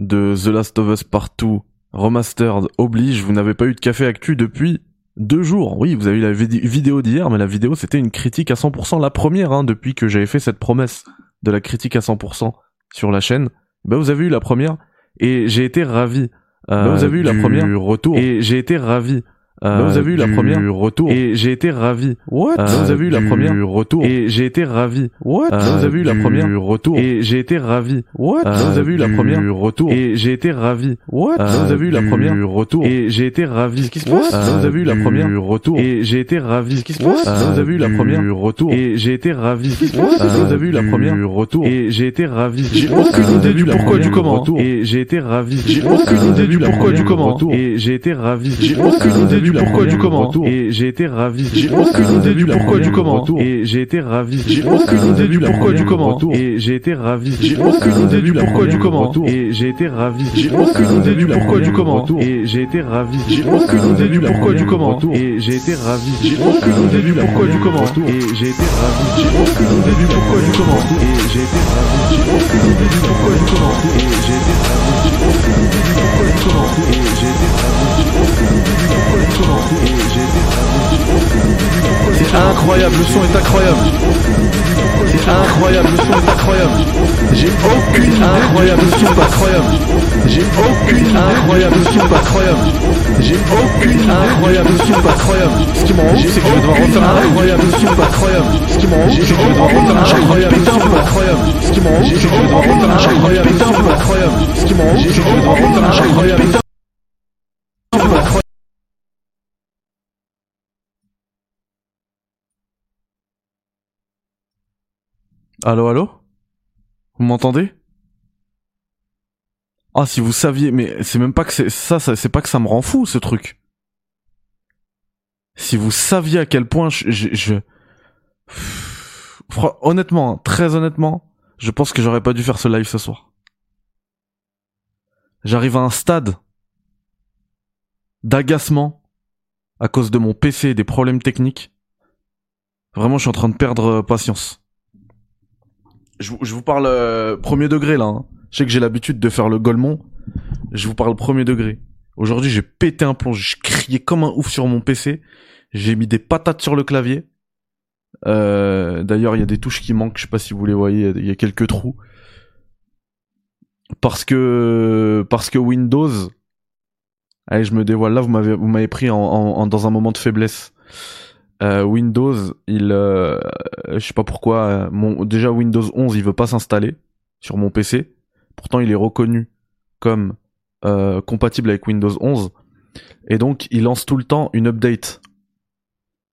de The Last of Us Part 2 Remastered oblige, vous n'avez pas eu de café actu depuis deux jours. Oui, vous avez eu la vid- vidéo d'hier, mais la vidéo c'était une critique à 100%, la première hein, depuis que j'avais fait cette promesse de la critique à 100% sur la chaîne. Bah vous avez eu la première et j'ai été ravi. Euh, Bah, vous avez eu la première retour et j'ai été ravi. Euh, Bah, vous avez eu la première retour et j'ai été ravi. What Euh, Vous avez eu la première retour et j'ai été ravi. What Euh, Vous avez eu la première retour et j'ai été ravi. What Euh, Vous avez eu la première retour et j'ai été ravi. What Euh, Vous avez eu la première retour et j'ai été ravi. Qu'est-ce qui se passe Euh, Vous avez eu la première retour et j'ai été ravi. Qu'est-ce qui se passe Vous avez eu la première Du retour et j'ai été ravi. Qu'est-ce qui se passe Euh, Vous avez eu la première retour et j'ai été ravi. J'ai aucune idée du pourquoi du comment. Et j'ai été ravi. J'ai aucune idée du pourquoi du comment. Et j'ai été ravi. J'ai aucune idée du pourquoi du comment. Et j'ai été ravi. J'ai aucune idée du pourquoi du comment. Et j'ai été ravi. J'ai aucune idée du pourquoi du comment. Et j'ai été ravi. J'ai aucune idée du pourquoi du comment. Et j'ai été ravi. J'ai aucune idée du pourquoi du comment. Et j'ai été ravi. J'ai aucune idée du pourquoi du comment. Et j'ai été ravi. J'ai aucune idée du pourquoi du comment. Et j'ai été ravi. J'ai aucune idée du pourquoi du comment. Et j'ai été ravi. J'ai aucune idée du pourquoi du comment. Et j'ai été ravi. J'ai aucune idée du pourquoi du comment. Et j'ai été ravi. Idée idée C'est incroyable, le son est incroyable. C'est incroyable, le son est incroyable. J'ai aucune incroyable, le son est incroyable. J'ai aucune incroyable, le son est incroyable. J'ai aucune incroyable, le son est incroyable. Ce qui m'en c'est que je vais devoir refaire un incroyable, le son est incroyable. Ce qui m'en c'est que je vais devoir refaire un incroyable, le son est incroyable. Ce qui m'en c'est que je vais devoir refaire un incroyable, le son est incroyable. Ce qui m'en c'est que je vais devoir refaire un incroyable, le son est incroyable. Allô, allô? Vous m'entendez? Ah, si vous saviez, mais c'est même pas que c'est ça, c'est pas que ça me rend fou ce truc. Si vous saviez à quel point je, je, je- honnêtement, hein, très honnêtement, je pense que j'aurais pas dû faire ce live ce soir. J'arrive à un stade d'agacement à cause de mon PC et des problèmes techniques. Vraiment, je suis en train de perdre euh, patience je, vous- parle euh, premier degré là. hein. Je sais que j'ai l'habitude de faire le golemon. Je vous parle premier degré. Aujourd'hui, j'ai pété un plomb. Je criais comme un ouf sur mon PC. J'ai mis des patates sur le clavier. Euh, D'ailleurs, il y a des touches qui manquent. Je sais pas si vous les voyez. Il y a quelques trous. Parce que parce que Windows. Allez, je me dévoile là. Vous m'avez vous m'avez pris en- dans un moment de faiblesse. Euh, Windows, il, euh, je sais pas pourquoi, déjà Windows 11, il veut pas s'installer sur mon PC. Pourtant, il est reconnu comme euh, compatible avec Windows 11. Et donc, il lance tout le temps une update.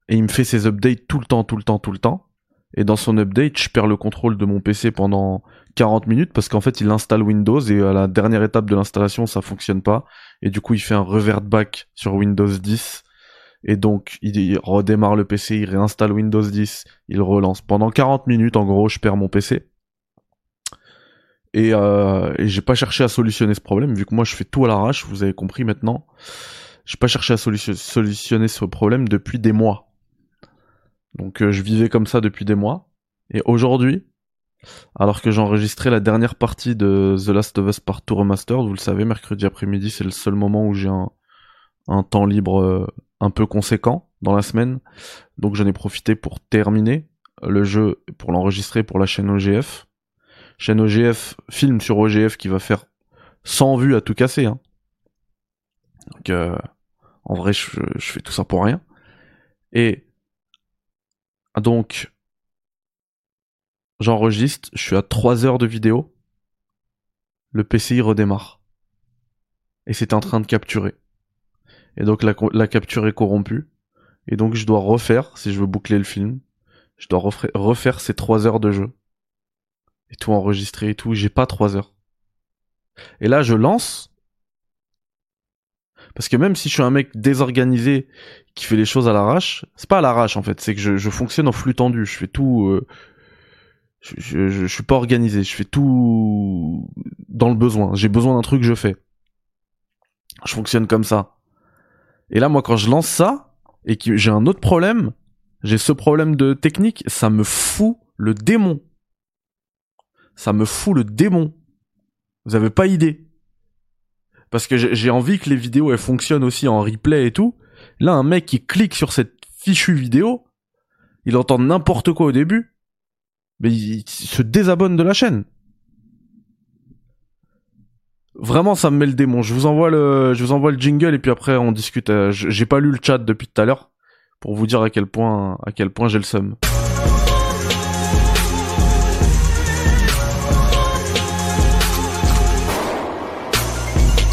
Et il me fait ses updates tout le temps, tout le temps, tout le temps. Et dans son update, je perds le contrôle de mon PC pendant 40 minutes parce qu'en fait, il installe Windows et à la dernière étape de l'installation, ça fonctionne pas. Et du coup, il fait un revert back sur Windows 10. Et donc, il, redémarre le PC, il réinstalle Windows 10, il relance. Pendant 40 minutes, en gros, je perds mon PC. Et, euh, et j'ai pas cherché à solutionner ce problème, vu que moi je fais tout à l'arrache, vous avez compris maintenant. J'ai pas cherché à solution- solutionner ce problème depuis des mois. Donc euh, je vivais comme ça depuis des mois. Et aujourd'hui, alors que j'enregistrais la dernière partie de The Last of Us Part 2 Remastered, vous le savez, mercredi après-midi, c'est le seul moment où j'ai un, un temps libre euh, un peu conséquent dans la semaine. Donc j'en ai profité pour terminer le jeu, pour l'enregistrer pour la chaîne OGF. Chaîne OGF, film sur OGF qui va faire 100 vues à tout casser. Hein. Donc euh, en vrai, je, je fais tout ça pour rien. Et donc, j'enregistre, je suis à 3 heures de vidéo. Le PCI redémarre. Et c'est en train de capturer. Et donc la, la capture est corrompue. Et donc je dois refaire, si je veux boucler le film, je dois refaire ces 3 heures de jeu. Et tout enregistrer et tout. J'ai pas 3 heures. Et là, je lance. Parce que même si je suis un mec désorganisé qui fait les choses à l'arrache, c'est pas à l'arrache en fait, c'est que je, je fonctionne en flux tendu. Je fais tout. euh, je, je- je suis pas organisé. Je fais tout dans le besoin. J'ai besoin d'un truc, je fais. Je fonctionne comme ça. Et là, moi, quand je lance ça et que j'ai un autre problème, j'ai ce problème de technique, ça me fout le démon. Ça me fout le démon. Vous avez pas idée. parce que j'ai envie que les vidéos elles fonctionnent aussi en replay et tout. Là, un mec qui clique sur cette fichue vidéo, il entend n'importe quoi au début, mais il se désabonne de la chaîne. Vraiment, ça me met le démon. Je vous envoie le, je vous envoie le jingle et puis après on discute. Euh, J'ai pas lu le chat depuis tout à l'heure pour vous dire à quel point, à quel point j'ai le seum.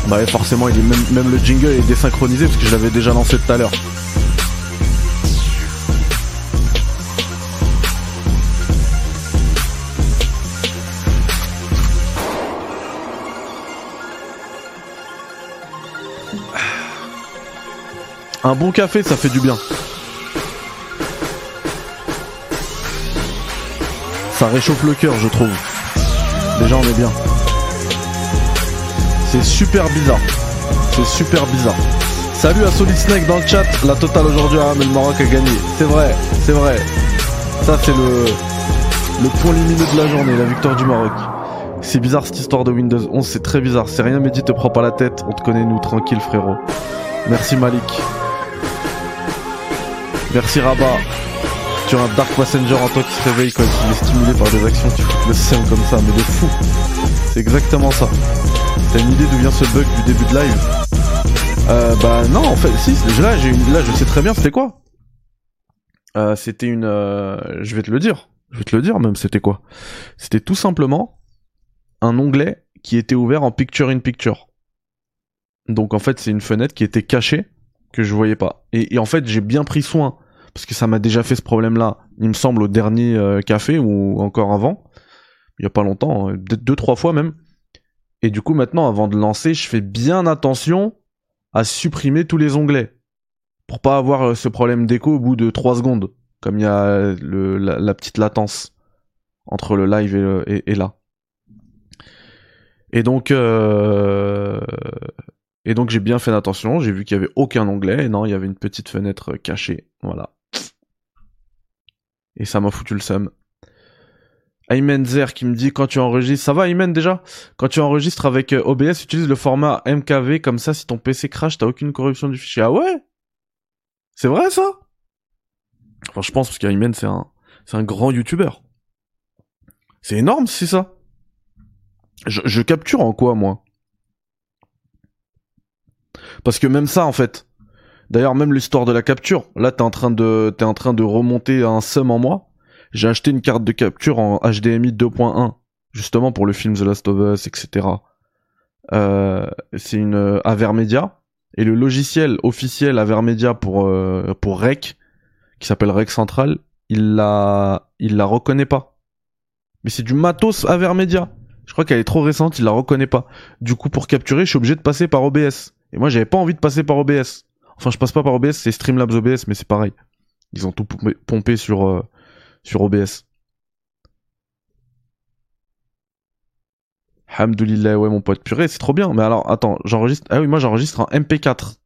Bah ouais, forcément, il est même, même le jingle est désynchronisé parce que je l'avais déjà lancé tout à l'heure. Un bon café, ça fait du bien. Ça réchauffe le cœur, je trouve. Déjà, on est bien. C'est super bizarre. C'est super bizarre. Salut à Solid Snake dans le chat. La totale aujourd'hui, ah, mais le Maroc a gagné. C'est vrai, c'est vrai. Ça, c'est le, point lumineux de la journée, la victoire du Maroc. C'est bizarre cette histoire de Windows 11, c'est très bizarre. C'est rien, Mehdi, te prends pas la tête. On te connaît, nous, tranquille, frérot. Merci Malik. Merci Rabat. Tu as un Dark Passenger en toi qui se réveille quand il est stimulé par des actions qui foutent le comme ça, mais de fou. C'est exactement ça. T'as une idée d'où vient ce bug du début de live? Euh, Bah non, en fait, si, là, j'ai une... là je sais très bien c'était quoi? Euh, c'était une... euh, Je vais te le dire. Je vais te le dire même, c'était quoi? C'était tout simplement un onglet qui était ouvert en picture in picture. Donc en fait, c'est une fenêtre qui était cachée que je voyais pas. Et, en fait, j'ai bien pris soin parce que ça m'a déjà fait ce problème-là. Il me semble au dernier euh, café ou encore avant, il y a pas longtemps, peut-être deux trois fois même. Et du coup, maintenant, avant de lancer, je fais bien attention à supprimer tous les onglets pour pas avoir euh, ce problème d'écho au bout de 3 secondes, comme il y a euh, le, la, la petite latence entre le live et, le- et là. Et donc, euh, et donc j'ai bien fait attention. J'ai vu qu'il y avait aucun onglet. Et non, il y avait une petite fenêtre cachée. Voilà. Et ça m'a foutu le seum. Aymen Zer qui me dit quand tu enregistres, ça va Aymen déjà? Quand tu enregistres avec euh, OBS, utilise le format MKV comme ça si ton PC crash, t'as aucune corruption du fichier. Ah ouais? C'est vrai ça? Enfin, je pense parce qu'Aymen c'est un c'est un grand youtubeur. C'est énorme si c'est ça. Je, je capture en quoi moi? Parce que même ça en fait. D'ailleurs même l'histoire de la capture, là t'es en train de t'es en train de remonter un sum en moi. J'ai acheté une carte de capture en HDMI 2.1 justement pour le film The Last of Us, etc. Euh, c'est une euh, Avermedia et le logiciel officiel Avermedia pour euh, pour Rec qui s'appelle Rec Central, il la il la reconnaît pas. Mais c'est du matos Avermedia. Je crois qu'elle est trop récente, il la reconnaît pas. Du coup pour capturer, je suis obligé de passer par OBS. Et moi j'avais pas envie de passer par OBS. Enfin je passe pas par OBS, c'est Streamlabs OBS mais c'est pareil. Ils ont tout pompé- sur euh, sur OBS. Hamdoulillah, ouais mon pote purée, c'est trop bien. Mais alors, attends, j'enregistre. Ah oui, moi j'enregistre en MP4.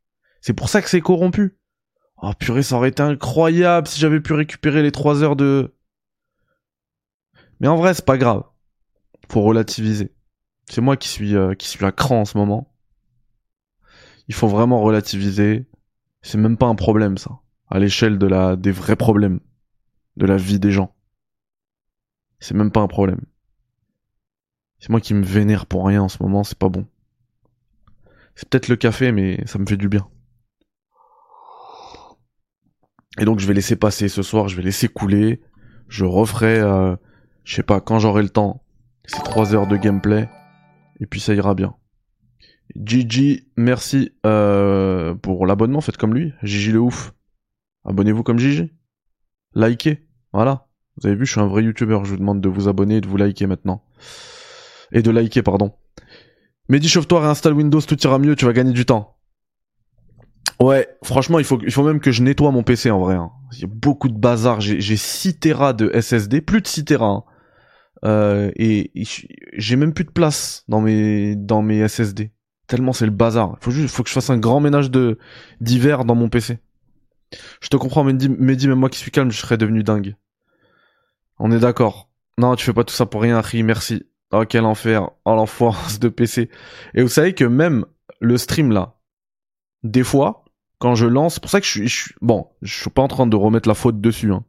C'est pour ça que c'est corrompu. Oh purée, ça aurait été incroyable si j'avais pu récupérer les 3 heures de. Mais en vrai, c'est pas grave. Faut relativiser. C'est moi qui suis euh, qui suis à cran en ce moment. Il faut vraiment relativiser. C'est même pas un problème ça, à l'échelle de la des vrais problèmes de la vie des gens. C'est même pas un problème. C'est moi qui me vénère pour rien en ce moment, c'est pas bon. C'est peut-être le café, mais ça me fait du bien. Et donc je vais laisser passer ce soir, je vais laisser couler. Je referai, euh, je sais pas, quand j'aurai le temps, ces trois heures de gameplay. Et puis ça ira bien. Gigi, merci euh, pour l'abonnement, faites comme lui. Gigi le ouf. Abonnez-vous comme Gigi. Likez. Voilà. Vous avez vu, je suis un vrai youtubeur. Je vous demande de vous abonner et de vous liker maintenant. Et de liker, pardon. Mehdi, chauffe-toi, réinstalle Windows, tout ira mieux, tu vas gagner du temps. Ouais, franchement, il faut, il faut même que je nettoie mon PC en vrai. hein. Il y a beaucoup de bazar. J'ai j'ai 6 Tera de SSD, plus de 6 Tera. hein. Euh, et, et j'ai même plus de place dans mes, dans mes SSD. Tellement c'est le bazar. Faut juste, faut que je fasse un grand ménage de d'hiver dans mon PC. Je te comprends, Mehdi, Mehdi, même moi qui suis calme, je serais devenu dingue. On est d'accord. Non, tu fais pas tout ça pour rien, Ri, merci. Oh, quel enfer. Oh, l'enfance de PC. Et vous savez que même le stream là, des fois, quand je lance, pour ça que je suis, suis- bon, je suis pas en train de remettre la faute dessus. Hein.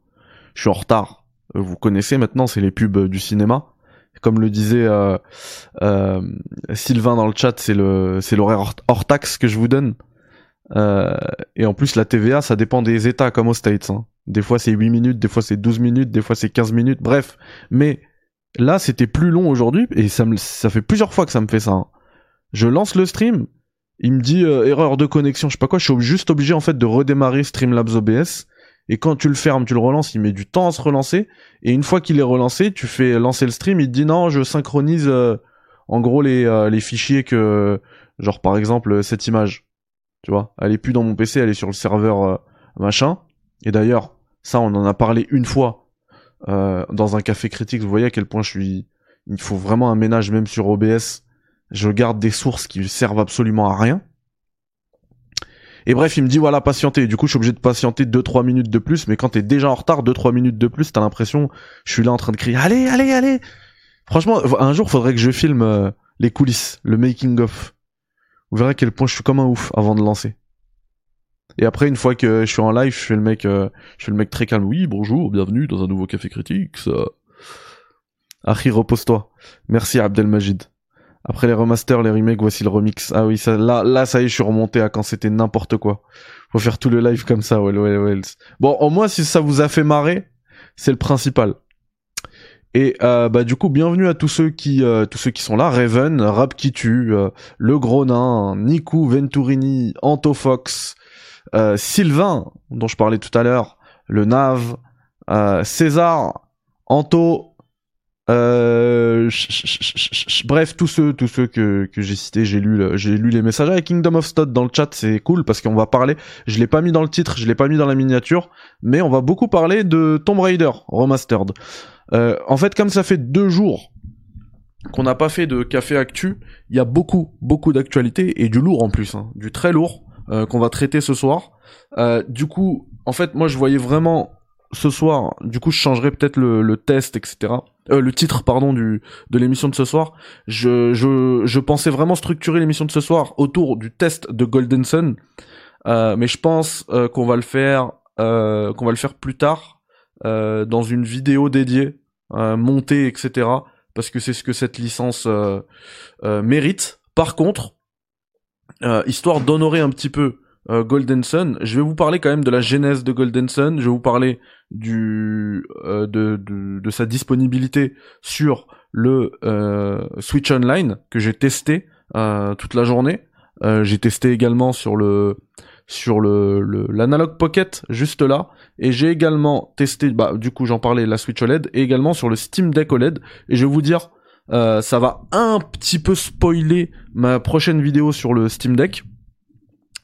Je suis en retard. Vous connaissez maintenant, c'est les pubs du cinéma. Comme le disait euh, euh, Sylvain dans le chat, c'est le c'est l'horaire hors, hors taxe que je vous donne. Euh, et en plus, la TVA, ça dépend des États, comme aux States. hein. Des fois, c'est 8 minutes, des fois, c'est 12 minutes, des fois, c'est 15 minutes, bref. Mais là, c'était plus long aujourd'hui, et ça, me, ça fait plusieurs fois que ça me fait ça. hein. Je lance le stream, il me dit euh, erreur de connexion, je sais pas quoi, je suis juste obligé, en fait, de redémarrer Streamlabs OBS. Et quand tu le fermes, tu le relances, il met du temps à se relancer. Et une fois qu'il est relancé, tu fais lancer le stream, il te dit non, je synchronise euh, en gros les, euh, les fichiers que, genre par exemple cette image, tu vois, elle est plus dans mon PC, elle est sur le serveur euh, machin. Et d'ailleurs, ça on en a parlé une fois dans un café critique. Vous voyez à quel point je suis, il faut vraiment un ménage même sur OBS. Je garde des sources qui servent absolument à rien. Et bref, il me dit voilà, patienter. Du coup, je suis obligé de patienter 2-3 minutes de plus. Mais quand t'es déjà en retard, 2-3 minutes de plus, t'as l'impression, je suis là en train de crier allez, allez, allez. Franchement, un jour, faudrait que je filme euh, les coulisses, le making of. Vous verrez à quel point je suis comme un ouf avant de lancer. Et après, une fois que je suis en live, je fais le mec, euh, je fais le mec très calme. Oui, bonjour, bienvenue dans un nouveau café critique. Ça... Harry, repose-toi. Merci Abdelmajid. Après les remasters, les remakes, voici le remix. Ah oui, ça, là, là, ça y est, je suis remonté à quand c'était n'importe quoi. Faut faire tout le live comme ça, ouais, ouais, ouais. Bon, au moins, si ça vous a fait marrer, c'est le principal. Et euh, bah du coup, bienvenue à tous ceux qui, euh, tous ceux qui sont là. Raven, Rap qui tue, euh, Le Gros Nain, Niku, Venturini, Antofox, euh, Sylvain, dont je parlais tout à l'heure, le Nav, euh, César, Anto, euh, bref, tous ceux, tous ceux que, que j'ai cités, j'ai lu, j'ai lu les messages avec Kingdom of Stud dans le chat, c'est cool parce qu'on va parler. Je l'ai pas mis dans le titre, je l'ai pas mis dans la miniature, mais on va beaucoup parler de Tomb Raider remastered. Euh, en fait, comme ça fait deux jours qu'on n'a pas fait de café actu, il y a beaucoup, beaucoup d'actualités et du lourd en plus, hein, du très lourd euh, qu'on va traiter ce soir. Euh, du coup, en fait, moi, je voyais vraiment ce soir. Du coup, je changerai peut-être le, test, etc. Euh, le titre, pardon, du de l'émission de ce soir. Je, je, je pensais vraiment structurer l'émission de ce soir autour du test de Golden Sun, Euh, mais je pense euh, qu'on va le faire, qu'on va le faire plus tard dans une vidéo dédiée, montée, etc. Parce que c'est ce que cette licence mérite. Par contre, histoire d'honorer un petit peu euh, Golden Sun, je vais vous parler quand même de la genèse de Golden Sun. Je vais vous parler du euh, de, de, de sa disponibilité sur le euh, Switch Online que j'ai testé euh, toute la journée. Euh, j'ai testé également sur le sur le l'Analog Pocket juste là. Et j'ai également testé bah du coup j'en parlais la Switch OLED et également sur le Steam Deck OLED et je vais vous dire euh, ça va un petit peu spoiler ma prochaine vidéo sur le Steam Deck.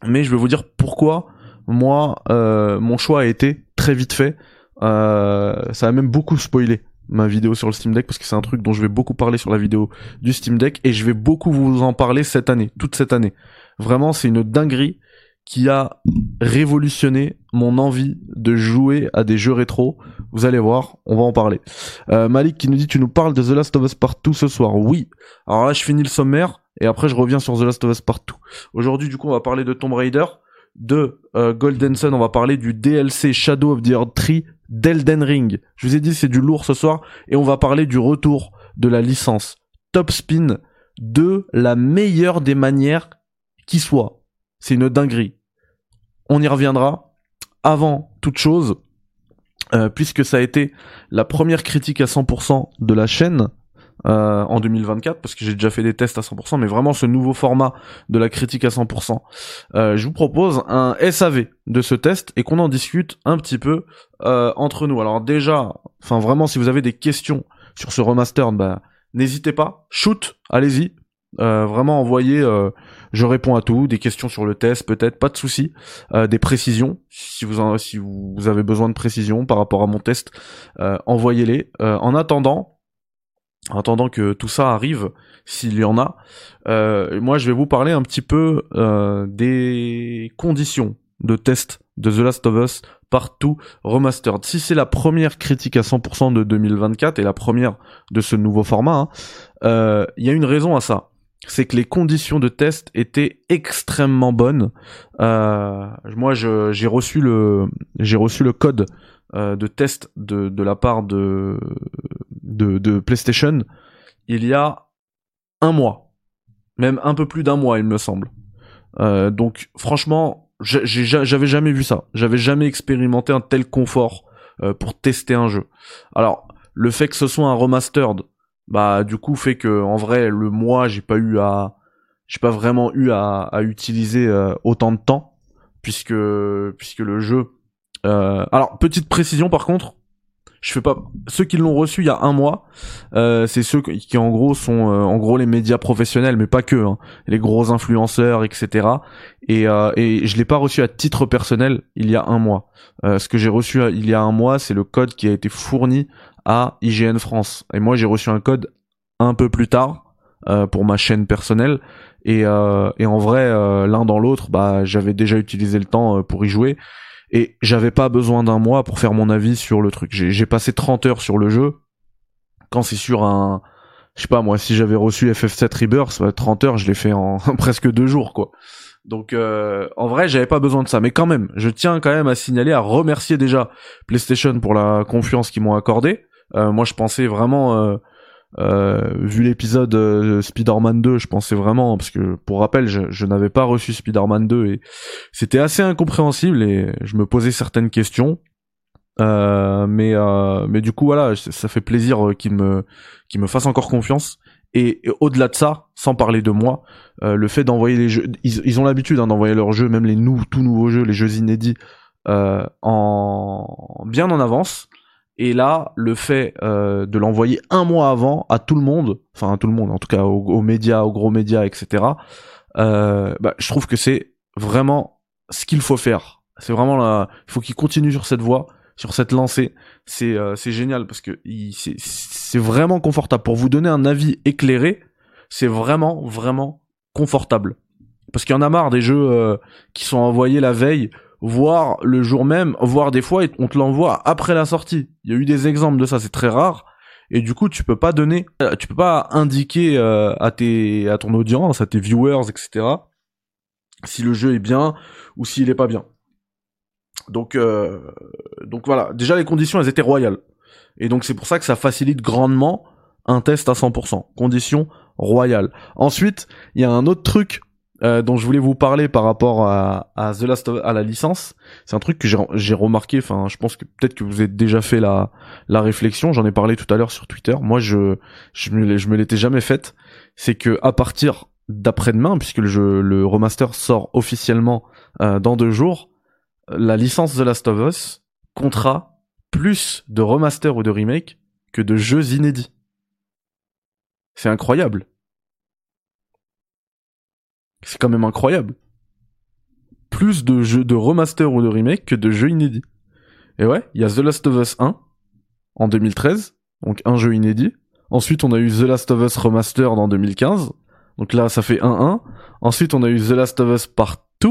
Mais je vais vous dire pourquoi moi euh, mon choix a été très vite fait euh, ça a même beaucoup spoilé ma vidéo sur le Steam Deck parce que c'est un truc dont je vais beaucoup parler sur la vidéo du Steam Deck et je vais beaucoup vous en parler cette année, toute cette année. Vraiment, c'est une dinguerie qui a révolutionné mon envie de jouer à des jeux rétro. Vous allez voir, on va en parler. Euh, Malik qui nous dit tu nous parles de The Last of Us Part 2 ce soir. Oui. Alors là, je finis le sommaire et après je reviens sur The Last of Us Part 2. Aujourd'hui, du coup, on va parler de Tomb Raider, de euh, Golden Sun, on va parler du DLC Shadow of the Earth Tree d'Elden Ring. Je vous ai dit c'est du lourd ce soir et on va parler du retour de la licence Top Spin de la meilleure des manières qui soit. C'est une dinguerie. On y reviendra. Avant toute chose, euh, puisque ça a été la première critique à 100% de la chaîne euh, en 2024, parce que j'ai déjà fait des tests à 100%, mais vraiment ce nouveau format de la critique à 100%, euh, je vous propose un SAV de ce test et qu'on en discute un petit peu euh, entre nous. Alors déjà, enfin vraiment, si vous avez des questions sur ce remaster, bah, n'hésitez pas, shoot, allez-y, euh, vraiment envoyez, euh, je réponds à tout, des questions sur le test peut-être, pas de souci, euh, des précisions, si vous en, si vous avez besoin de précisions par rapport à mon test, envoyez-les. En attendant, en attendant que tout ça arrive, s'il y en a, euh, moi je vais vous parler un petit peu euh, des conditions de test de The Last of Us partout remastered. Si c'est la première critique à 100% de 2024 et la première de ce nouveau format, hein, euh, il y a une raison à ça. c'est que les conditions de test étaient extrêmement bonnes. Euh, moi, j'ai reçu le, j'ai reçu le code euh, de test de, de la part de, de, PlayStation il y a un mois, même un peu plus d'un mois, il me semble. Euh, donc, franchement, j'avais jamais vu ça. J'avais jamais expérimenté un tel confort euh, pour tester un jeu. Alors, le fait que ce soit un remastered, bah du coup fait que en vrai le mois j'ai pas eu à j'ai pas vraiment eu à, utiliser euh, autant de temps puisque puisque le jeu alors petite précision par contre je fais pas ceux qui l'ont reçu il y a un mois euh, c'est ceux qui, en gros sont euh, en gros les médias professionnels mais pas que hein, les gros influenceurs etc et euh, et je l'ai pas reçu à titre personnel il y a un mois Euh, ce que j'ai reçu il y a un mois c'est le code qui a été fourni à IGN France. Et moi, j'ai reçu un code un peu plus tard pour ma chaîne personnelle. Et, et en vrai, l'un dans l'autre, bah, j'avais déjà utilisé le temps pour y jouer. Et j'avais pas besoin d'un mois pour faire mon avis sur le truc. J'ai passé 30 heures sur le jeu. Quand c'est sur un... Je sais pas, moi, si j'avais reçu FF7 Rebirth, bah, 30 heures, je l'ai fait en presque deux jours, quoi. Donc euh, en vrai, j'avais pas besoin de ça, mais quand même, je tiens quand même à signaler, à remercier déjà PlayStation pour la confiance qu'ils m'ont accordée. Euh, moi, je pensais vraiment, euh, vu l'épisode euh, Spider-Man 2, je pensais vraiment, parce que pour rappel, je, je n'avais pas reçu Spider-Man 2 et c'était assez incompréhensible et je me posais certaines questions. Euh, mais euh, mais du coup voilà, ça fait plaisir euh, qu'ils me qu'ils me fassent encore confiance. Et, au-delà de ça, sans parler de moi, euh, le fait d'envoyer les jeux, ils, ont l'habitude hein, d'envoyer leurs jeux, même les nou tout nouveaux jeux, les jeux inédits, euh, en bien en avance. Et là, le fait euh, de l'envoyer un mois avant à tout le monde, enfin à tout le monde, en tout cas aux, médias, aux gros médias, etc. Euh, bah, je trouve que c'est vraiment ce qu'il faut faire. C'est vraiment là, il faut qu'il continue sur cette voie, sur cette lancée. C'est euh, c'est génial parce que c'est vraiment confortable. Pour vous donner un avis éclairé, c'est vraiment vraiment confortable. Parce qu'il y en a marre des jeux euh, qui sont envoyés la veille voire le jour même, voire des fois on te l'envoie après la sortie. Il y a eu des exemples de ça, c'est très rare. Et du coup, tu peux pas donner, euh, tu peux pas indiquer euh, à tes, à ton audience, à tes viewers, etc. Si le jeu est bien ou s'il est pas bien. Donc, euh, donc voilà. Déjà, les conditions, elles étaient royales. Et donc c'est pour ça que ça facilite grandement un test à 100%. Conditions royales. Ensuite, il y a un autre truc euh, dont je voulais vous parler par rapport à, à The Last of, à la licence. C'est un truc que j'ai remarqué. Enfin, je pense que peut-être que vous avez déjà fait la la réflexion. J'en ai parlé tout à l'heure sur Twitter. Moi, je je me l'ai- je me l'étais jamais faite. C'est que à partir d'après-demain, puisque le jeu le remaster sort officiellement euh, dans deux jours, la licence The Last of Us comptera plus de remaster ou de remake que de jeux inédits. C'est incroyable. C'est quand même incroyable. Plus de jeux de remaster ou de remake que de jeux inédits. Et ouais, il y a The Last of Us 1 en 2013, donc un jeu inédit. Ensuite, on a eu The Last of Us Remastered en 2015. Donc là, ça fait 1-1. Ensuite, on a eu The Last of Us Part 2.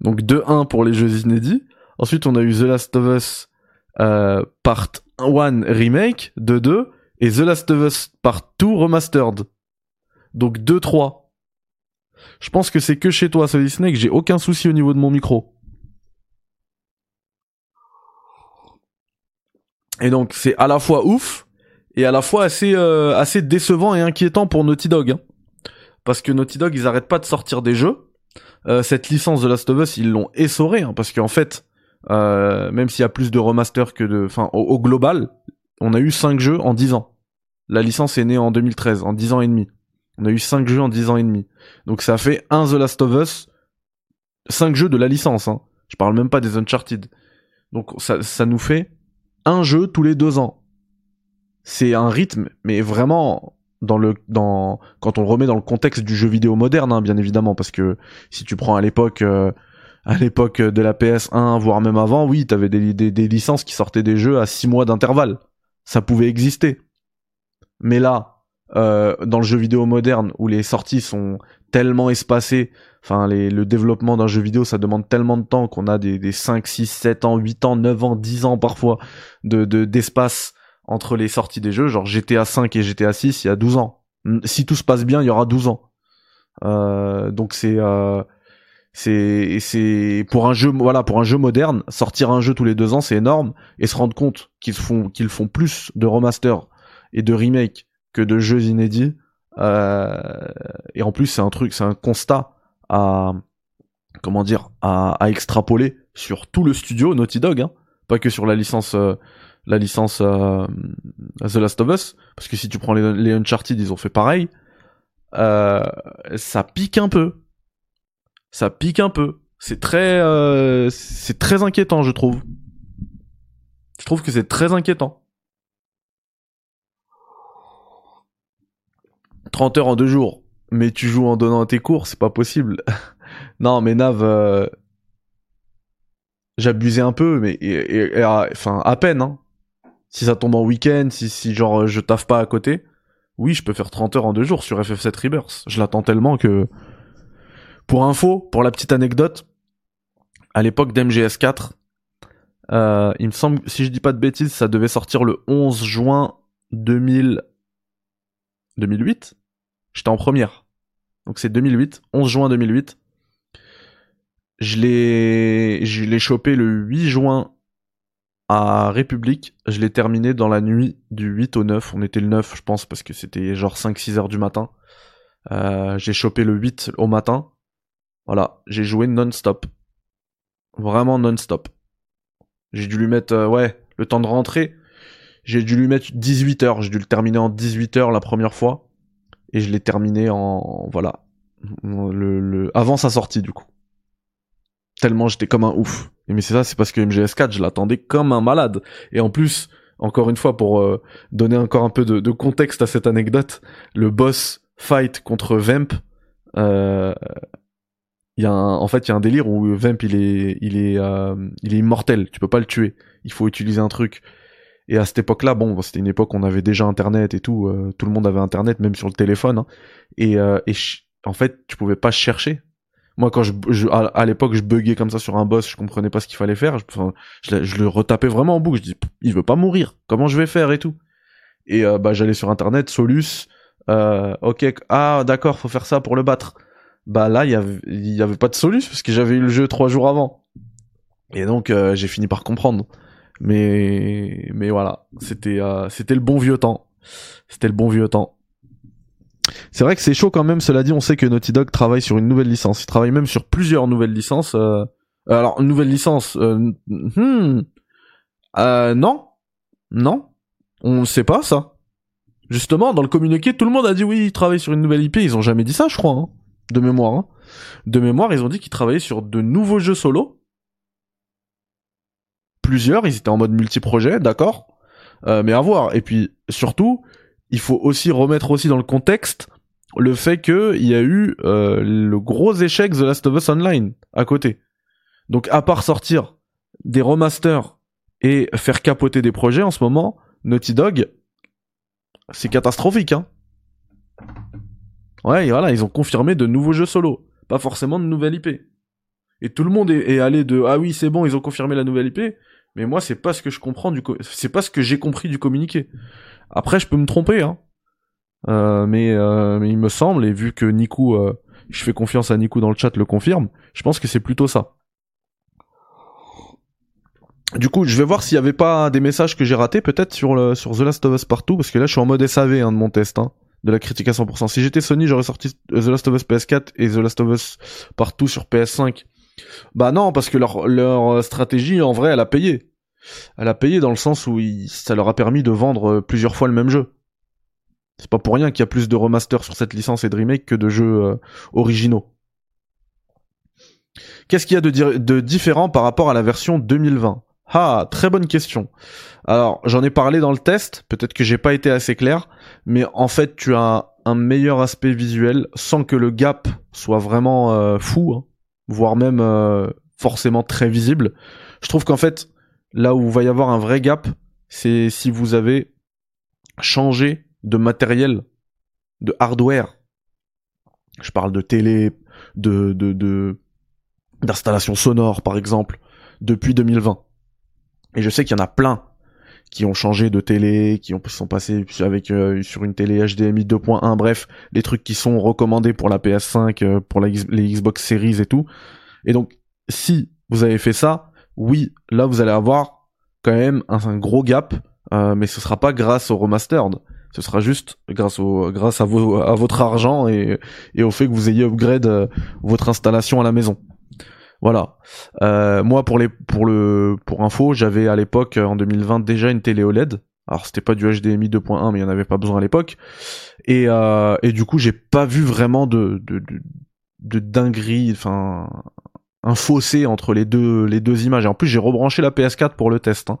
Donc 2-1 pour les jeux inédits. Ensuite, on a eu The Last of Us euh, Part 1 Remake, 2-2. Et The Last of Us Part 2 Remastered. Donc 2-3. Je pense que c'est que chez toi, Solid Snake, j'ai aucun souci au niveau de mon micro. Et donc c'est à la fois ouf et à la fois assez euh, décevant et inquiétant pour Naughty Dog. hein. Parce que Naughty Dog, ils arrêtent pas de sortir des jeux. Euh, cette licence de Last of Us, ils l'ont essorée hein, parce qu'en fait, euh, même s'il y a plus de remaster que de, enfin au, au global, on a eu 5 jeux en 10 ans. La licence est née en 2013, en 10 ans et demi. On a eu 5 jeux en 10 ans et demi. Donc ça fait un The Last of Us, 5 jeux de la licence. Hein. Je parle même pas des Uncharted. Donc ça, ça nous fait un jeu tous les deux ans. C'est un rythme, mais vraiment dans le dans quand on le remet dans le contexte du jeu vidéo moderne, hein, bien évidemment, parce que si tu prends à l'époque euh, à l'époque de la PS1, voire même avant, oui, t'avais des, des des licences qui sortaient des jeux à six mois d'intervalle. Ça pouvait exister. Mais là, euh, dans le jeu vidéo moderne, où les sorties sont tellement espacées, enfin les, le développement d'un jeu vidéo, ça demande tellement de temps qu'on a des, des 5, 6, 7 ans, 8 ans, 9 ans, 10 ans parfois de de- d'espace entre les sorties des jeux, genre GTA 5 et GTA 6, il y a 12 ans. Si tout se passe bien, il y aura 12 ans. Euh, donc c'est euh, c'est c'est pour un jeu voilà pour un jeu moderne sortir un jeu tous les deux ans c'est énorme et se rendre compte qu'ils font qu'ils font plus de remaster et de remake que de jeux inédits euh, et en plus c'est un truc c'est un constat à comment dire à, à extrapoler sur tout le studio Naughty Dog hein, pas que sur la licence euh, la licence euh, The Last of Us parce que si tu prends les, les Uncharted ils ont fait pareil euh, ça pique un peu ça pique un peu. C'est très, euh, c'est très inquiétant, je trouve. Je trouve que c'est très inquiétant. 30 heures en deux jours, mais tu joues en donnant tes cours, c'est pas possible. non, mais Nav, euh, j'abusais un peu, mais et à- peine. Hein. Si ça tombe en week-end, si genre je taffe pas à côté, oui, je peux faire 30 heures en deux jours sur FF7 Rebirth. Je l'attends tellement que pour info, pour la petite anecdote, à l'époque d'MGS4, euh, il me semble, si je dis pas de bêtises, ça devait sortir le 11 juin 2000... 2008 J'étais en première. Donc c'est 2008, 11 juin 2008. Je l'ai, je l'ai chopé le 8 juin à République. Je l'ai terminé dans la nuit du 8 au 9. On était le 9, je pense, parce que c'était genre 5-6 heures du matin. Euh, j'ai chopé le 8 au matin. Voilà, j'ai joué non-stop. Vraiment non-stop. J'ai dû lui mettre, euh, ouais, le temps de rentrer. J'ai dû lui mettre 18 heures. J'ai dû le terminer en 18 heures la première fois. Et je l'ai terminé en, voilà, le, le, avant sa sortie du coup. Tellement j'étais comme un ouf. Et mais c'est ça, c'est parce que MGS4, je l'attendais comme un malade. Et en plus, encore une fois, pour euh, donner encore un peu de, de contexte à cette anecdote, le boss fight contre Vamp, euh, y a un, en fait, il y a un délire où Vamp il est, il est, euh, il est immortel. Tu peux pas le tuer. Il faut utiliser un truc. Et à cette époque-là, bon, c'était une époque où on avait déjà Internet et tout. euh, tout le monde avait Internet, même sur le téléphone. hein. Et, euh, en fait, tu pouvais pas chercher. Moi, quand je, à, l'époque, je buguais comme ça sur un boss, je comprenais pas ce qu'il fallait faire. Je, le- retapais vraiment en boucle. Je dis, il veut pas mourir. Comment je vais faire et tout? Et euh, bah, j'allais sur Internet, Solus. Ok, ah d'accord, faut faire ça pour le battre. Bah là, il y avait, y avait pas de Solus parce que j'avais eu le jeu trois jours avant. Et donc, j'ai fini par comprendre. Mais, mais voilà, c'était, euh, c'était le bon vieux temps. C'était le bon vieux temps. C'est vrai que c'est chaud quand même. Cela dit, on sait que Naughty Dog travaille sur une nouvelle licence. Il travaille même sur plusieurs nouvelles licences. euh, Alors, une nouvelle licence. Euh... hmm, euh, non, non, on ne sait pas ça. Justement, dans le communiqué, tout le monde a dit oui, ils travaillent sur une nouvelle IP. Ils ont jamais dit ça, je crois, hein, de mémoire. hein. De mémoire, ils ont dit qu'ils travaillaient sur de nouveaux jeux solo. Plusieurs, ils étaient en mode multi-projet, d'accord? Euh, mais à voir. Et puis surtout, il faut aussi remettre aussi dans le contexte le fait que il y a eu euh, le gros échec The Last of Us Online à côté. Donc à part sortir des remasters et faire capoter des projets en ce moment, Naughty Dog, c'est catastrophique, hein. Ouais, voilà, ils ont confirmé de nouveaux jeux solo, pas forcément de nouvelle IP. Et tout le monde est allé de ah oui c'est bon ils ont confirmé la nouvelle IP, mais moi c'est pas ce que je comprends du c'est pas ce que j'ai compris du communiqué. Après je peux me tromper hein, Euh, mais, euh, mais il me semble et vu que Niku, euh, je fais confiance à Niku dans le chat le confirme, je pense que c'est plutôt ça. Du coup, je vais voir s'il y avait pas des messages que j'ai ratés, peut-être sur le sur The Last of Us partout, parce que là, je suis en mode SAV hein, de mon test, hein, de la critique à 100%. Si j'étais Sony, j'aurais sorti The Last of Us PS4 et The Last of Us partout sur PS5. Bah non, parce que leur leur euh, stratégie, en vrai, elle a payé. Elle a payé dans le sens où ça leur a permis de vendre euh, plusieurs fois le même jeu. C'est pas pour rien qu'il y a plus de remasters sur cette licence et de remake que de jeux euh, originaux. Qu'est-ce qu'il y a de, di- de différent par rapport à la version 2020 Ah, très bonne question. Alors, j'en ai parlé dans le test, peut-être que j'ai pas été assez clair, mais en fait, tu as un meilleur aspect visuel sans que le gap soit vraiment fou, hein, voire même euh, forcément très visible. Je trouve qu'en fait, là où va y avoir un vrai gap, c'est si vous avez changé de matériel, de hardware. Je parle de télé, de de de d'installation sonore par exemple depuis 2020. Et je sais qu'il y en a plein qui ont changé de télé, qui ont sont passés avec euh, sur une télé HDMI 2.1, bref, les trucs qui sont recommandés pour la PS5, euh, pour la, les Xbox Series et tout. Et donc, si vous avez fait ça, oui, là vous allez avoir quand même un, gros gap, euh, mais ce sera pas grâce au remastered. Ce sera juste grâce au grâce à vos à votre argent et et au fait que vous ayez upgrade votre installation à la maison. Voilà. Euh, moi, pour les, pour le, pour info, j'avais à l'époque, en 2020, déjà une télé OLED. Alors, c'était pas du HDMI 2.1, mais il y en avait pas besoin à l'époque. Et, euh, du coup, j'ai pas vu vraiment de, de, de, dinguerie, enfin, un fossé entre les deux, les deux images. Et en plus, j'ai rebranché la PS4 pour le test. Hein.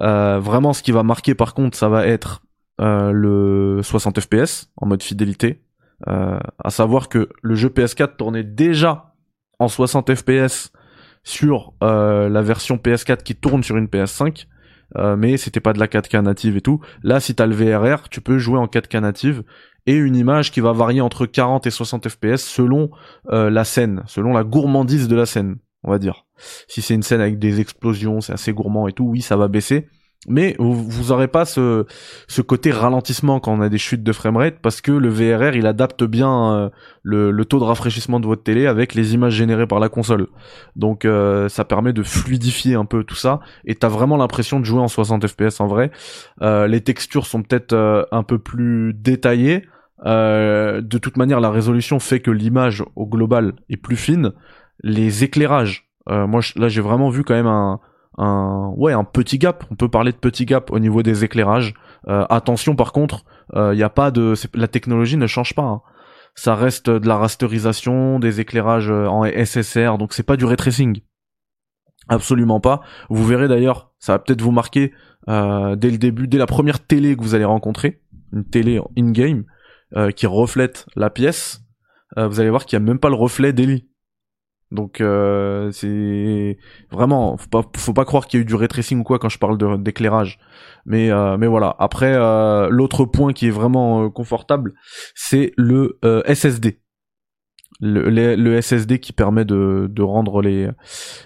Euh, vraiment, ce qui va marquer, par contre, ça va être le 60 FPS en mode fidélité. Euh, à savoir que le jeu PS4 tournait déjà en 60 fps sur euh, la version PS4 qui tourne sur une PS5. Euh, mais c'était pas de la 4K native et tout. Là, si t'as le VRR, tu peux jouer en 4K native et une image qui va varier entre 40 et 60 FPS selon euh, la scène, selon la gourmandise de la scène, on va dire. Si c'est une scène avec des explosions, c'est assez gourmand et tout, oui, ça va baisser mais vous, vous aurez pas ce, ce côté ralentissement quand on a des chutes de framerate parce que le VRR il adapte bien euh, le, le, taux de rafraîchissement de votre télé avec les images générées par la console. Donc euh, ça permet de fluidifier un peu tout ça et t'as vraiment l'impression de jouer en 60 fps en vrai. Euh, les textures sont peut-être un peu plus détaillées. de toute manière la résolution fait que l'image au global est plus fine. Les éclairages, moi là j'ai vraiment vu quand même un un ouais un petit gap. On peut parler de petit gap au niveau des éclairages. Euh, attention par contre, il euh, y a pas de la technologie ne change pas. Hein. Ça reste de la rasterisation, des éclairages euh, en SSR, donc c'est pas du ray tracing. Absolument pas. Vous verrez d'ailleurs, ça va peut-être vous marquer dès le début, dès la première télé que vous allez rencontrer, une télé in-game qui reflète la pièce. vous allez voir qu'il y a même pas le reflet d'Eli. Donc euh, c'est vraiment faut pas faut pas croire qu'il y a eu du ray tracing ou quoi quand je parle d'éclairage. Mais euh, mais voilà. Après euh, l'autre point qui est vraiment confortable, c'est le SSD. Le, le, SSD qui permet de, de rendre les,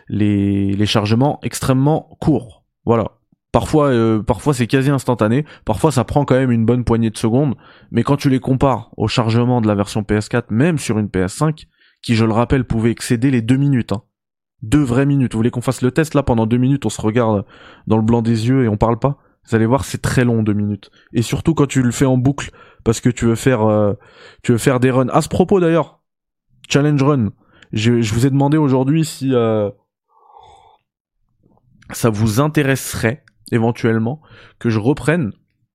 les les chargements extrêmement courts. Voilà. Parfois, parfois c'est quasi instantané. Parfois, ça prend quand même une bonne poignée de secondes. Mais quand tu les compares au chargement de la version PS4, même sur une PS5, qui, je le rappelle, pouvait excéder les deux minutes. Hein. Deux vraies minutes. Vous voulez qu'on fasse le test là pendant deux minutes On se regarde dans le blanc des yeux et on parle pas? Vous allez voir, c'est très long deux minutes. Et surtout quand tu le fais en boucle parce que tu veux faire, euh, tu veux faire des runs. À ce propos d'ailleurs, challenge run. Je, je vous ai demandé aujourd'hui si euh, ça vous intéresserait éventuellement que je reprenne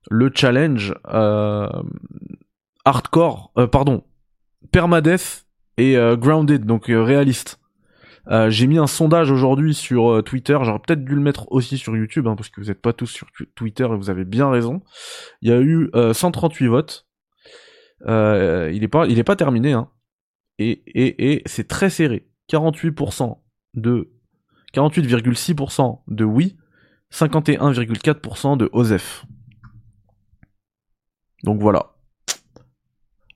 le challenge euh, hardcore, euh, pardon, permadeath et euh, grounded, donc euh, réaliste. Euh, j'ai mis un sondage aujourd'hui sur Twitter, j'aurais peut-être dû le mettre aussi sur YouTube, hein, parce que vous n'êtes pas tous sur Twitter et vous avez bien raison. Il y a eu 138 votes. il est pas, il est pas terminé, hein. Et, et, et c'est très serré. 48% de 48,6% de oui, 51,4% de OSEF. Donc voilà.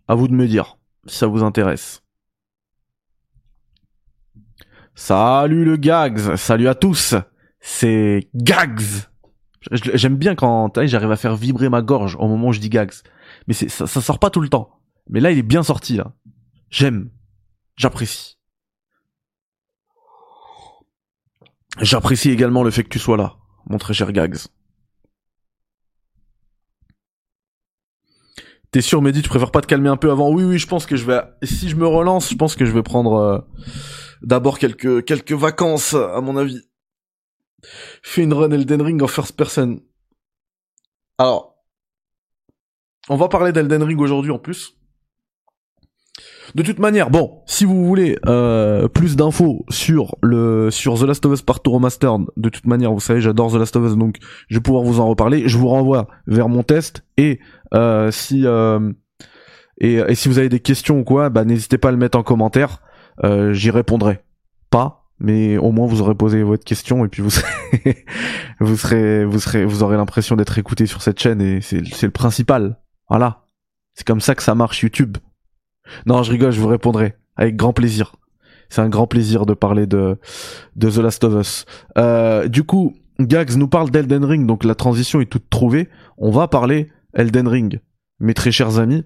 À vous de me dire si ça vous intéresse. Salut le Gags, salut à tous, c'est Gags. J'aime bien quand j'arrive à faire vibrer ma gorge au moment où je dis Gags, mais ça, ça sort pas tout le temps. Mais là, il est bien sorti là. J'aime, j'apprécie. J'apprécie également le fait que tu sois là, mon très cher Gags. T'es sûr, Mehdi, tu préfères pas te calmer un peu avant? Oui, oui, je pense que je vais. Si je me relance, je pense que je vais prendre. Euh, D'abord quelques quelques vacances à mon avis. Fais une run Elden Ring en first person. Alors, on va parler d'Elden Ring aujourd'hui en plus. De toute manière, bon, si vous voulez euh, plus d'infos sur le sur The Last of Us Part 2 Remastered, de toute manière, vous savez, j'adore The Last of Us, donc je vais pouvoir vous en reparler. Je vous renvoie vers mon test et euh, si euh, si vous avez des questions ou quoi, bah n'hésitez pas à le mettre en commentaire. Euh, j'y répondrai pas, mais au moins vous aurez posé votre question et puis vous serez, vous serez, vous serez, vous aurez l'impression d'être écouté sur cette chaîne et c'est, le principal. Voilà. C'est comme ça que ça marche YouTube. Non, je rigole, je vous répondrai avec grand plaisir. C'est un grand plaisir de parler de, de The Last of Us. Euh, du coup, Gags nous parle d'Elden Ring, donc la transition est toute trouvée. On va parler Elden Ring. Mes très chers amis,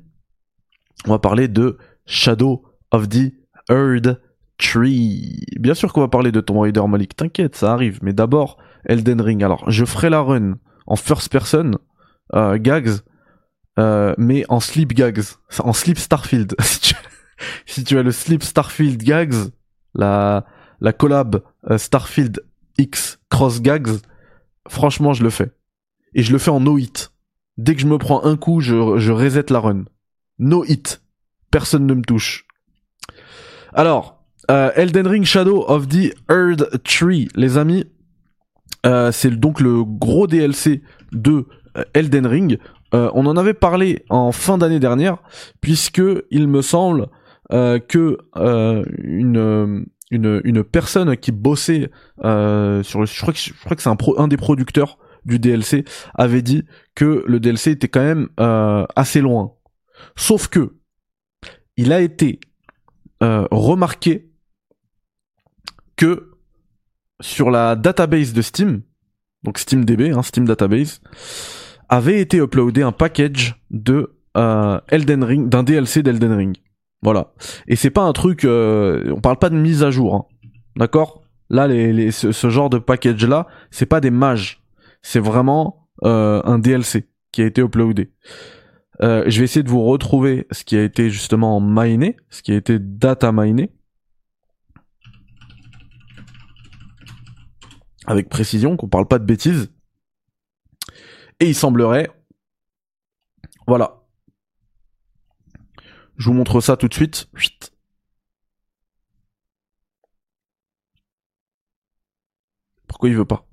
on va parler de Shadow of the Earth Tree. Bien sûr qu'on va parler de Tomb Raider Malik, t'inquiète, ça arrive. Mais d'abord, Elden Ring. Alors, je ferai la run en first person, euh, Gags, euh, mais en sleep Gags, en sleep Starfield. si, tu, si tu as le sleep Starfield Gags, la, la collab euh, Starfield X Cross Gags, franchement, je le fais. Et je le fais en no hit. Dès que je me prends un coup, je, je reset la run. No hit. Personne ne me touche. Alors, euh, Elden Ring Shadow of the Earth Tree, les amis, euh, c'est donc le gros DLC de euh, Elden Ring. On en avait parlé en fin d'année dernière, puisque il me semble que une, personne qui bossait sur le, je crois que c'est un des producteurs du DLC avait dit que le DLC était quand même assez loin. Sauf que il a été euh, remarqué que sur la database de Steam, donc SteamDB, hein, Steam Database, avait été uploadé un package de euh, Elden Ring, d'un DLC d'Elden Ring. Voilà. Et c'est pas un truc, euh, on parle pas de mise à jour, hein. d'accord? Là, les, ce, ce genre de package là, c'est pas des mages, c'est vraiment euh, un DLC qui a été uploadé. Euh, je vais essayer de vous retrouver ce qui a été justement miné, ce qui a été data miné. Avec précision, qu'on parle pas de bêtises. Et il semblerait... Voilà. Je vous montre ça tout de suite. Chut. Pourquoi il veut pas?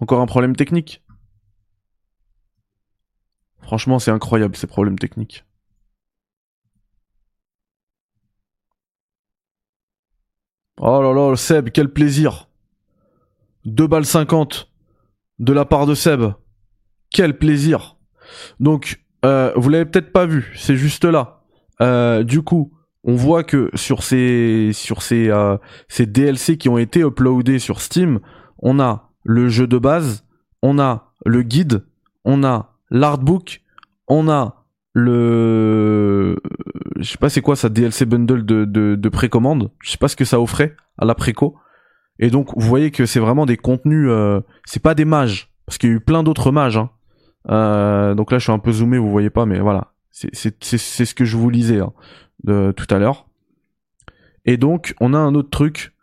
Encore un problème technique? Franchement, c'est incroyable ces problèmes techniques. Oh là là, Seb, quel plaisir 2 balles 50 de la part de Seb. Quel plaisir Donc, euh, vous l'avez peut-être pas vu, c'est juste là. Euh, du coup, on voit que sur ces sur ces euh, ces DLC qui ont été uploadés sur Steam, on a le jeu de base, on a le guide, on a l'artbook, on a le je sais pas c'est quoi ça DLC bundle de de, de précommande, je sais pas ce que ça offrait à la préco. Et donc vous voyez que c'est vraiment des contenus euh, c'est pas des mages parce qu'il y a eu plein d'autres mages hein. Euh, donc là je suis un peu zoomé, vous voyez pas mais voilà, c'est ce que je vous lisais hein, de tout à l'heure. Et donc on a un autre truc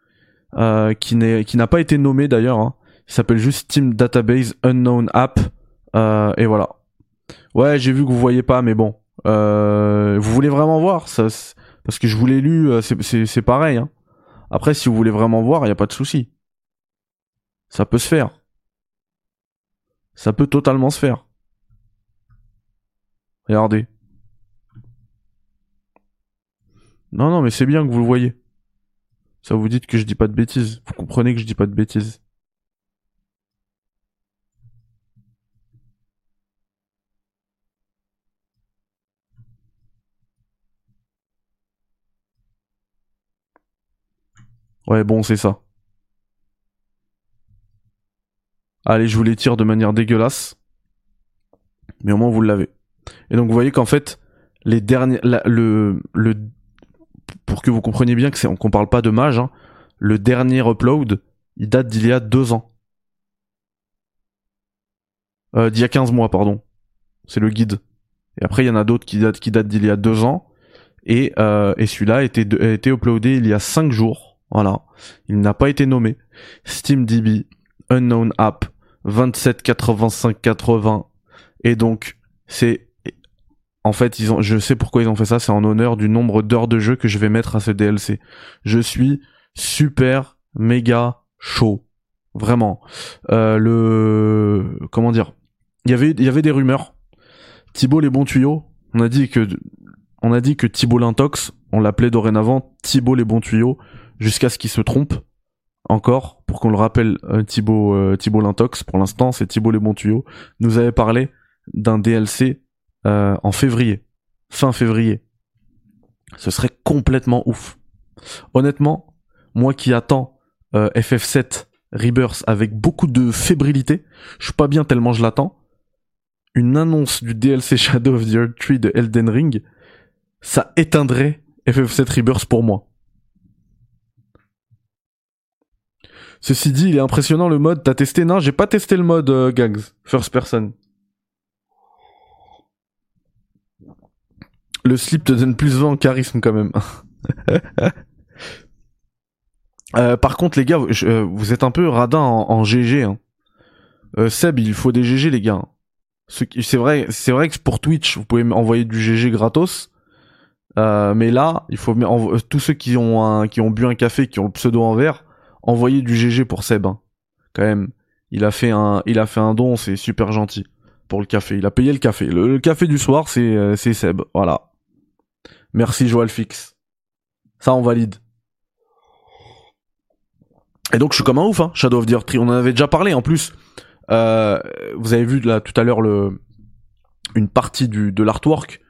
euh, qui n'a pas été nommé d'ailleurs, hein. il s'appelle juste Steam Database Unknown App et voilà. Ouais, j'ai vu que vous voyez pas, mais bon. Euh, vous voulez vraiment voir ça Parce que je vous l'ai lu, euh, c'est pareil. Hein. Après, si vous voulez vraiment voir, il n'y a pas de souci. Ça peut se faire. Ça peut totalement se faire. Regardez. Non, non, mais c'est bien que vous le voyez. Ça vous dites que je dis pas de bêtises. Vous comprenez que je dis pas de bêtises. Ouais, bon, c'est ça. Allez, je vous les tire de manière dégueulasse. Mais au moins, vous l'avez. Et donc, vous voyez qu'en fait, les derniers, le, le, pour que vous compreniez bien que c'est, qu'on parle pas de mage, hein, le dernier upload, il date d'il y a deux ans. Euh, d'il y a 15 mois, pardon. C'est le guide. Et après, il y en a d'autres qui datent, qui datent d'il y a deux ans. Et, euh, et celui-là a été, a été uploadé il y a cinq jours. Voilà. Il n'a pas été nommé. SteamDB, Unknown App, 27 85 80. Et donc, c'est, en fait, je sais pourquoi ils ont fait ça, c'est en honneur du nombre d'heures de jeu que je vais mettre à ce DLC. Je suis super, méga chaud. Vraiment. Euh, le, comment dire? Il y avait, il y avait des rumeurs. Thibaut les bons tuyaux. On a dit que, on a dit que Thibaut l'intox, on l'appelait dorénavant Thibaut les bons tuyaux, jusqu'à ce qu'il se trompe encore, pour qu'on le rappelle, euh, Thibaut, euh, Thibaut l'intox, pour l'instant, c'est Thibaut les bons tuyaux, nous avait parlé d'un DLC euh, en février, fin février. Ce serait complètement ouf. Honnêtement, moi qui attends euh, FF7 Rebirth avec beaucoup de fébrilité. Je suis pas bien tellement je l'attends. Une annonce du DLC Shadow of the Earth Tree de Elden Ring, ça éteindrait FF7 Rebirth pour moi. Ceci dit, il est impressionnant le mode. T'as testé? Non, j'ai pas testé le mode euh, Gags, first person. Le slip te donne plus 20 en charisme quand même. Euh, par contre, les gars, euh, vous êtes un peu radin en, GG. Hein. Euh, Seb, il faut des GG, les gars. C'est vrai, c'est vrai que pour Twitch, vous pouvez m'envoyer du GG gratos. Mais là, il faut tous ceux qui ont qui ont bu un café, qui ont le pseudo en vert, envoyer du GG pour Seb. hein. Quand même, il a fait un, il a fait un don, c'est super gentil pour le café. Il a payé le café. Le, le café du soir, c'est euh, c'est Seb. Voilà. Merci Joël Fix. Ça, on valide. Et donc je suis comme un ouf, hein, Shadow of the Earth. On en avait déjà parlé en plus. Euh, vous avez vu là tout à l'heure le une partie du de l'artwork,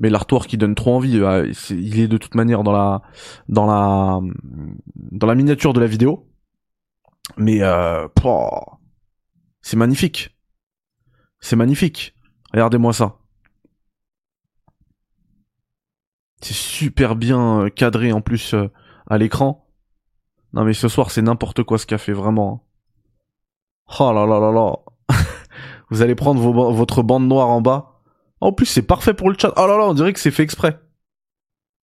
mais l'artwork qui donne trop envie. euh, il est de toute manière dans la dans la dans la miniature de la vidéo. Mais euh, c'est magnifique. C'est magnifique. Regardez-moi ça. C'est super bien euh, cadré en plus euh, à l'écran. Non mais ce soir c'est n'importe quoi ce café vraiment. Oh là là là là. Vous allez prendre votre bande noire en bas. En plus c'est parfait pour le chat. Oh là là on dirait que c'est fait exprès.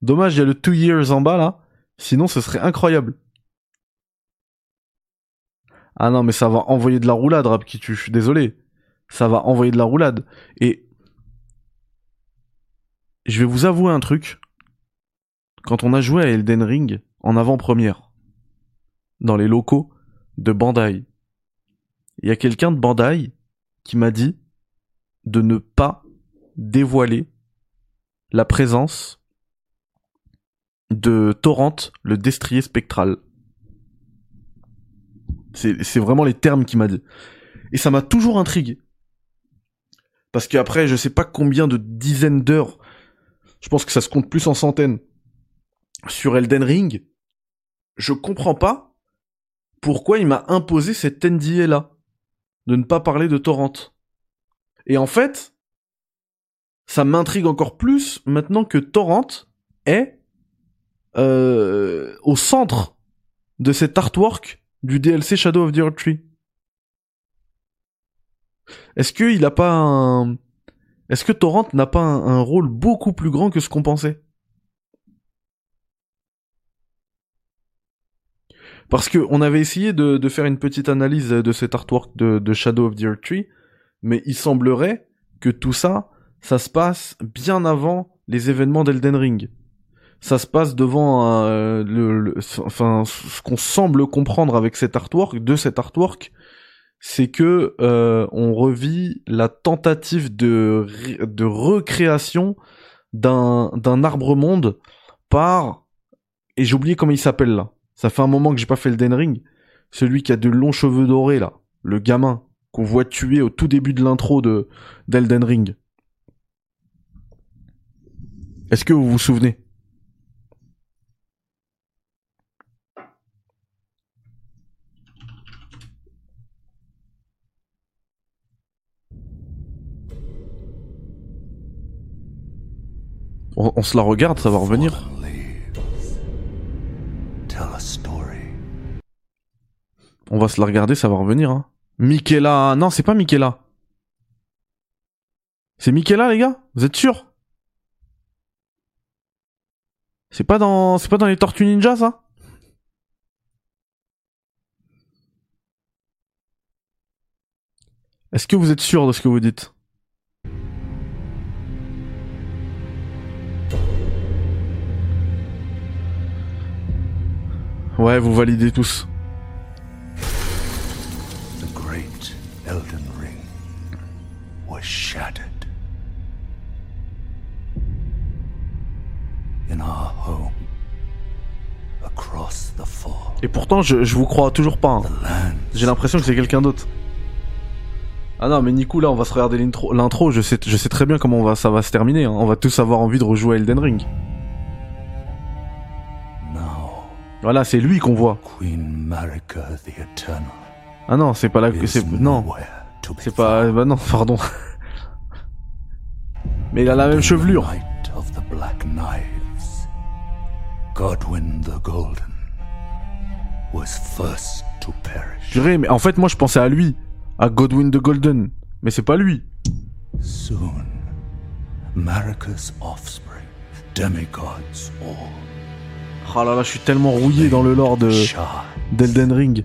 Dommage il y a le two years en bas là. Sinon ce serait incroyable. Ah non mais ça va envoyer de la roulade rap qui tue. Je suis désolé. Ça va envoyer de la roulade. Et je vais vous avouer un truc. Quand on a joué à Elden Ring en avant-première, dans les locaux de Bandai, il y a quelqu'un de Bandai qui m'a dit de ne pas dévoiler la présence de Torrent, le destrier spectral. C'est c'est vraiment les termes qu'il m'a dit. Et ça m'a toujours intrigué. Parce qu'après, je sais pas combien de dizaines d'heures, je pense que ça se compte plus en centaines, sur Elden Ring, je comprends pas pourquoi il m'a imposé cette NDA là, de ne pas parler de Torrent. Et en fait, ça m'intrigue encore plus maintenant que Torrent est euh, au centre de cet artwork du DLC Shadow of the Tree. Est-ce que il a pas un... Est-ce que Torrent n'a pas un, rôle beaucoup plus grand que ce qu'on pensait? Parce que on avait essayé de, de faire une petite analyse de cet artwork de, de Shadow of the Earth Tree, mais il semblerait que tout ça, ça se passe bien avant les événements d'Elden Ring. Ça se passe devant euh, le, le- enfin ce qu'on semble comprendre avec cet artwork, de cet artwork, c'est que euh, on revit la tentative de de recréation d'un d'un arbre monde par et j'ai oublié comment il s'appelle là. Ça fait un moment que j'ai pas fait le Den Ring. Celui qui a de longs cheveux dorés là, le gamin qu'on voit tuer au tout début de l'intro de d'Elden Ring. Est-ce que vous vous souvenez? On, se la regarde, ça va revenir. On va se la regarder, ça va revenir. Hein. Michaela, non, c'est pas Michaela. C'est Michaela, les gars? Vous êtes sûrs C'est pas dans, c'est pas dans les Tortues Ninja, ça? Est-ce que vous êtes sûr de ce que vous dites? Ouais, vous validez tous. The great Elden Ring was shattered. In our home, across the fall, Et pourtant, je, je vous crois toujours pas. hein. J'ai l'impression que c'est quelqu'un d'autre. Ah non, mais Nico, là, on va se regarder l'intro. Je sais, je sais très bien comment on va, ça va se terminer. hein. On va tous avoir envie de rejouer à Elden Ring. now, Voilà, c'est lui qu'on voit. Queen Marika the Eternal Ah non, c'est pas la. C'est non, c'est pas. Bah non, pardon. Mais il a la même chevelure. Godwin the Golden was first to perish. Purée, mais en fait, moi, je pensais à lui, à Godwin the Golden, mais c'est pas lui. Soon, Marika's offspring, demigods all, Oh là là, je suis tellement rouillé dans le lore de d'Elden Ring.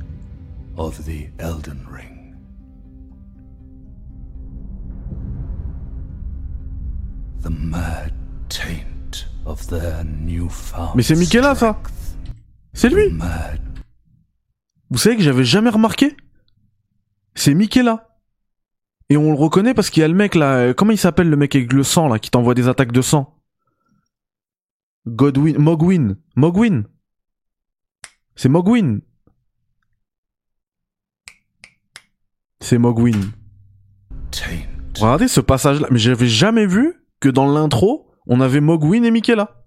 of the Elden Ring. The mad taint Mais c'est Michaela, ça. C'est lui. Vous savez que j'avais jamais remarqué C'est Michaela. Et on le reconnaît parce qu'il y a le mec là. euh, Comment il s'appelle le mec avec le sang là qui t'envoie des attaques de sang Godwin, Mogwin, Mogwin. C'est Mogwin. C'est Mogwin. Regardez ce passage là, mais j'avais jamais vu que dans l'intro on avait Mogwin et Michaela.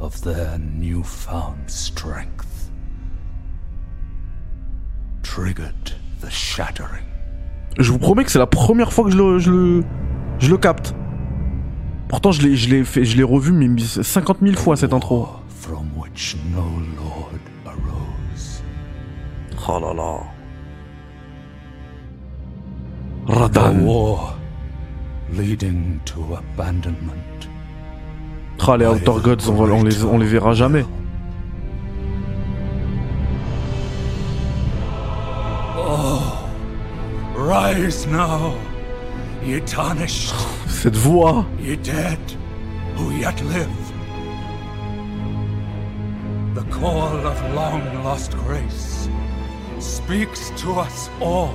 of their newfound strength triggered the shattering Je vous promets que c'est la première fois que je le, je le, je le capte. Pourtant, je l'ai, je l'ai fait, je l'ai revu mais 50 000 fois cette intro. from which no lord arose. Oh là là. A Radan. war leading to abandonment. Ah, les Outer Gods, on, on les, on les verra jamais. Oh, rise now, ye tarnished, Cette voix. ye dead, who yet live. The call of long lost grace speaks to us all.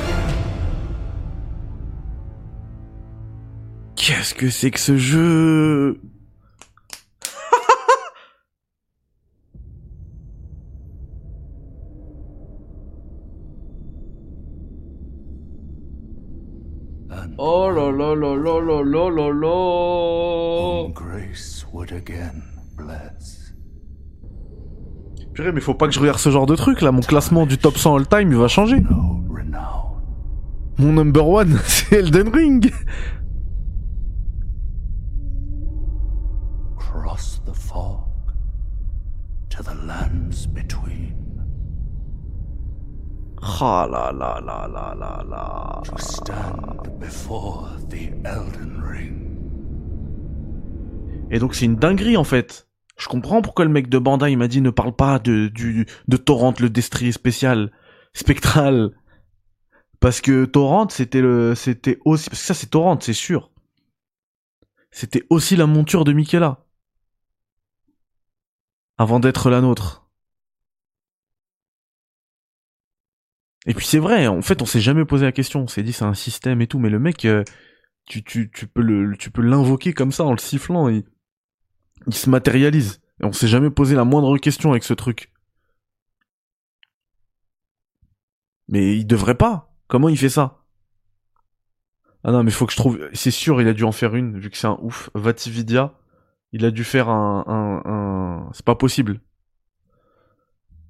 Qu'est-ce que c'est que ce jeu? Oh là là là là là là là là whom grace would again bless. Purée, mais faut pas que je regarde ce genre de truc là. Mon classement du top 100 all time, il va changer. Mon number one, c'est Elden Ring. Cross the fog to the lands between. Là là là là là là. to stand before the Elden Ring. Et donc c'est une dinguerie en fait. Je comprends pourquoi le mec de Bandai il m'a dit ne parle pas de du de Torrent le destrier spécial spectral parce que Torrent c'était le c'était aussi parce que ça c'est Torrent c'est sûr. C'était aussi la monture de Michaela avant d'être la nôtre. Et puis c'est vrai, en fait on s'est jamais posé la question, on s'est dit c'est un système et tout, mais le mec euh, tu, peux l'invoquer comme ça en le sifflant il se matérialise. Et on s'est jamais posé la moindre question avec ce truc. Mais il devrait pas. Comment il fait ça? Ah non, mais faut que je trouve. C'est sûr, il a dû en faire une, vu que c'est un ouf. Vatividia, il a dû faire un. un, un... C'est pas possible.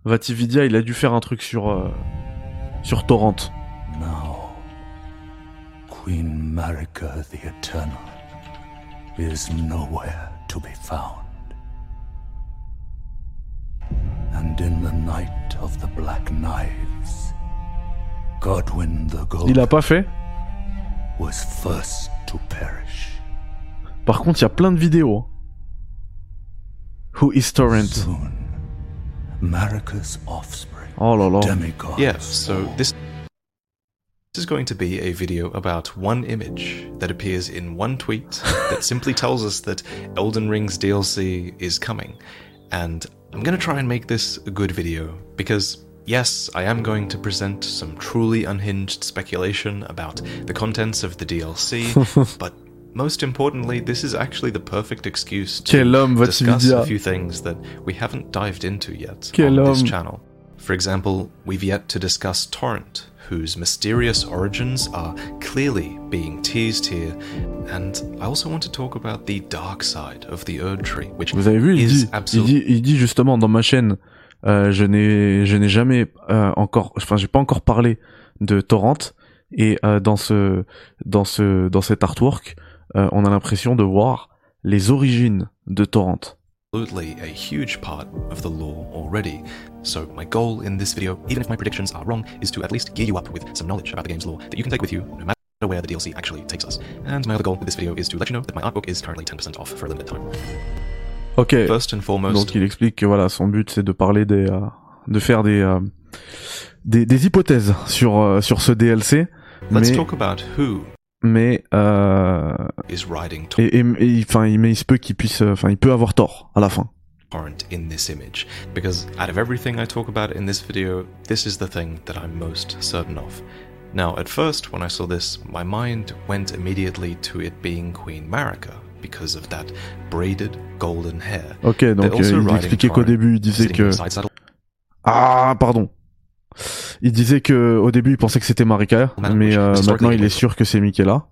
Vatividia, il a dû faire un truc sur. euh, sur Torrent. Now, Queen Marika the Eternal is nowhere to be found. And in the night of the Black Knives, Godwin the Golden Il a pas fait. was first to perish. Par contre, il y a plein de vidéos. Who is Torrent Soon, Marika's offspring, All là là. demigods, Yeah, so this This is going to be a video about one image that appears in one tweet that simply tells us that Elden Ring's DLC is coming. And I'm going to try and make this a good video because, yes, I am going to present some truly unhinged speculation about the contents of the DLC, but most importantly, this is actually the perfect excuse to homme, discuss a few things that we haven't dived into yet Quel on this channel. For example, we've yet to discuss Torrent, whose mysterious origins are clearly being teased here, and I also want to talk about the dark side of the Erd Tree, which Vous avez vu, il is dit, il absolutely dit, il dit justement dans ma chaîne, euh, je n'ai, je n'ai jamais euh, encore, enfin, j'ai pas encore parlé de Torrent. Et euh, dans ce, dans ce, dans cet artwork, euh, on a l'impression de voir les origines de Torrent. absolutely a huge part of the lore already. So my goal in this video, even if my predictions are wrong, is to at least gear you up with some knowledge about the game's lore that you can take with you no matter where the DLC actually takes us. And my other goal with this video is to let you know that my art book is currently 10% off for a limited time. Ok. First and foremost, Donc il explique que voilà, son but c'est de parler des, euh, de faire des, euh, des, des hypothèses sur euh, sur ce DLC, let's mais talk about who mais euh, et, et, et- enfin il, mais il se peut qu'il puisse, euh, enfin il peut avoir tort à la fin. In this image, because out of everything I talk about in this video, this is the thing that I'm most certain of. Now, at first, when I saw this, my mind went immediately to it being Queen Marika, because of that braided golden hair. Ok, donc euh, il expliquait qu'au début il disait que ah pardon, il disait que au début il pensait que c'était Marika, mais euh, maintenant il est sûr que c'est Michaela.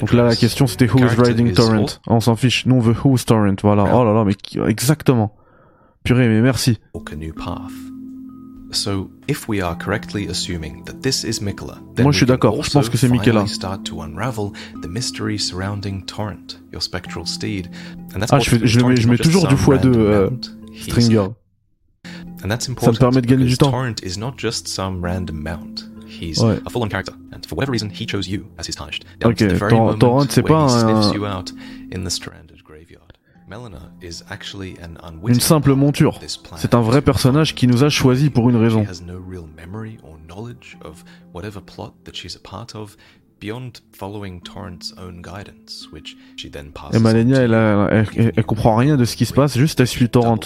Donc là la question c'était Who's riding Torrent? On s'en fiche, nous on veut Who's Torrent, voilà. Oh là là, mais exactement. Purée, mais merci. walk a new path. So, if we are correctly assuming that this is Miquella, then Moi, je suis d'accord. Je pense que c'est finally Miquella. start to unravel the mystery surrounding Torrent, your spectral steed. And that's Ah, je fais- je mets- je mets toujours du x2, random euh, Stringer. And that's important permet de gagner du temps. Torrent is not just some random mount. He's Ouais. a full-on character, and for whatever reason, he chose you as his tarnished. Down Ok, to the very Tor- moment Torrent, c'est pas he un- sniffs you out in the stranded graveyard. Melina is actually an Une simple monture. C'est un vrai personnage qui nous a choisi pour une raison. She has no real memory or knowledge of whatever plot that she's a part of beyond following Torrent's own guidance, which she then passes Et Malenia, elle, elle, comprend rien de ce qui se passe, juste elle suit Torrent.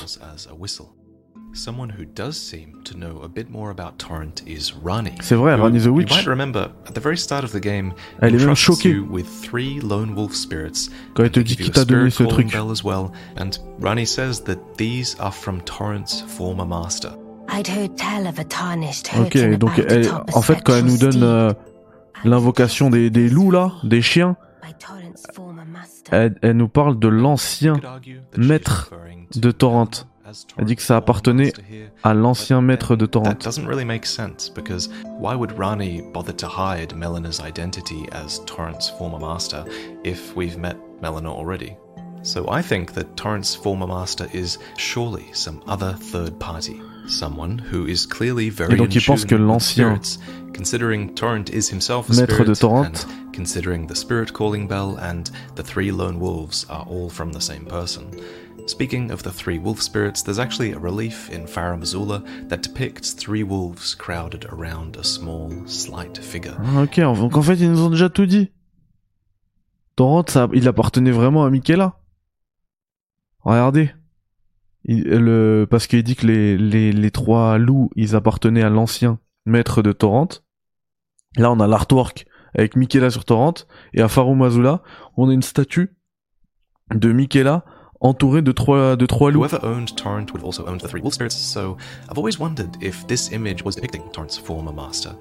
Someone who does seem to know a bit more about Torrent is Rani. C'est vrai, who, Rani the You Witch. might remember at the very start of the game, Elle est même choquée. you with three lone wolf spirits. Quand elle and te dit qui you a t'a donné spirit ce truc. bell as well. And Rani says that these are from Torrent's former master. I'd heard tell of a tarnished Ok, donc elle, en fait, quand elle nous donne euh, l'invocation des, des loups là, des chiens, elle, elle nous parle de l'ancien, You maître de Torrent. Elle dit que ça appartenait à l'ancien maître de Torrent. That doesn't really make sense because why would Rani bother to hide Melina's identity as Torrent's former master if we've met Melina already? So I think that Torrent's former master is surely some other third party, someone who is clearly very Et donc il pense que l'ancien considering Torrent is himself a maître de Torrent considering the spirit calling bell and the three lone wolves are all from the same person. Speaking of the three wolf spirits, there's actually a relief in Farah Missoula that depicts three wolves crowded around a small, slight figure. Ah, ok, donc en fait ils nous ont déjà tout dit. Torrent, ça, il appartenait vraiment à Michaela. Regardez. Il- le, parce qu'il dit que les, les, les trois loups, ils appartenaient à l'ancien maître de Torrent. Là, on a l'artwork avec Michaela sur Torrent. Et à Faru Mazula, on a une statue de Michaela entourée de trois, de trois loups. Whoever owned Torrent would have also owned the three wolf spirits, so I've always wondered if this image was depicting Torrent's former master.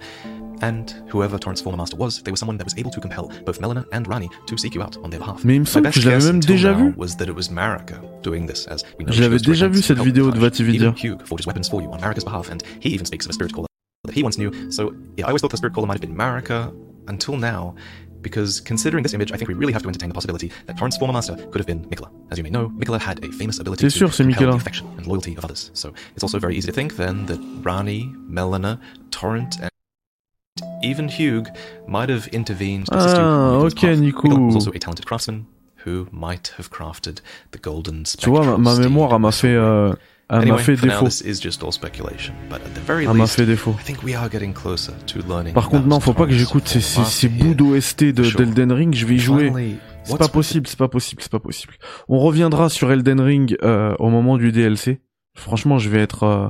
And whoever Torrent's former master was, they were someone that was able to compel both Melina and Rani to seek you out on their behalf. Mais il me semble que je l'avais même déjà vu. was that it was Marika doing this, as we know Je she l'avais goes to déjà vu cette vidéo de. Vatividia. Hugh forges weapons for you on Marika's behalf, and he even speaks of a spirit caller that he once knew. So yeah, I always thought the spirit caller might have been Marika until now. Because considering this image, I think we really have to entertain the possibility that Torrent's former master could have been Mikola. As you may know, Mikola had a famous ability to sûr, compel the affection and loyalty of others. So it's also very easy to think then that Rani, Melina, Torrent, and even Hugh might have intervened to Ah, ok, path. Nico. Mikola was also a talented craftsman who might have crafted the golden Tu vois, ma, ma mémoire, m'a fait, euh, Elle anyway, m'a fait défaut. Elle m'a fait défaut. Par contre, non, faut pas que j'écoute ces, ces, ces bouts d'OST de d'Elden Ring, je vais y jouer. C'est pas possible, c'est pas possible, c'est pas possible. On reviendra sur Elden Ring euh, au moment du DLC. Franchement, je vais être, euh,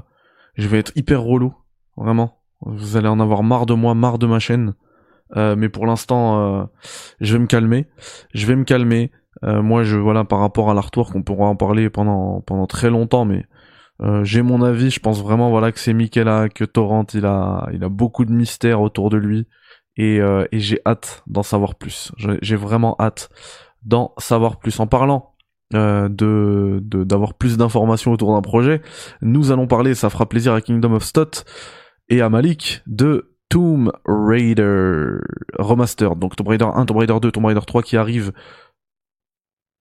je vais être hyper relou, vraiment. Vous allez en avoir marre de moi, marre de ma chaîne. Euh, mais pour l'instant, euh, je vais me calmer. Je vais me calmer. Euh, moi, je voilà, par rapport à l'artwork, on pourra en parler pendant pendant très longtemps, mais euh, j'ai mon avis. Je pense vraiment voilà que c'est Michaela, que Torrent, il a il a beaucoup de mystères autour de lui et, euh, et j'ai hâte d'en savoir plus. J'ai vraiment hâte d'en savoir plus. En parlant euh, de d'avoir plus d'informations autour d'un projet, nous allons parler, ça fera plaisir à Kingdom of Stot et à Malik de Tomb Raider Remastered. Donc Tomb Raider 1, Tomb Raider 2, Tomb Raider 3 qui arrive.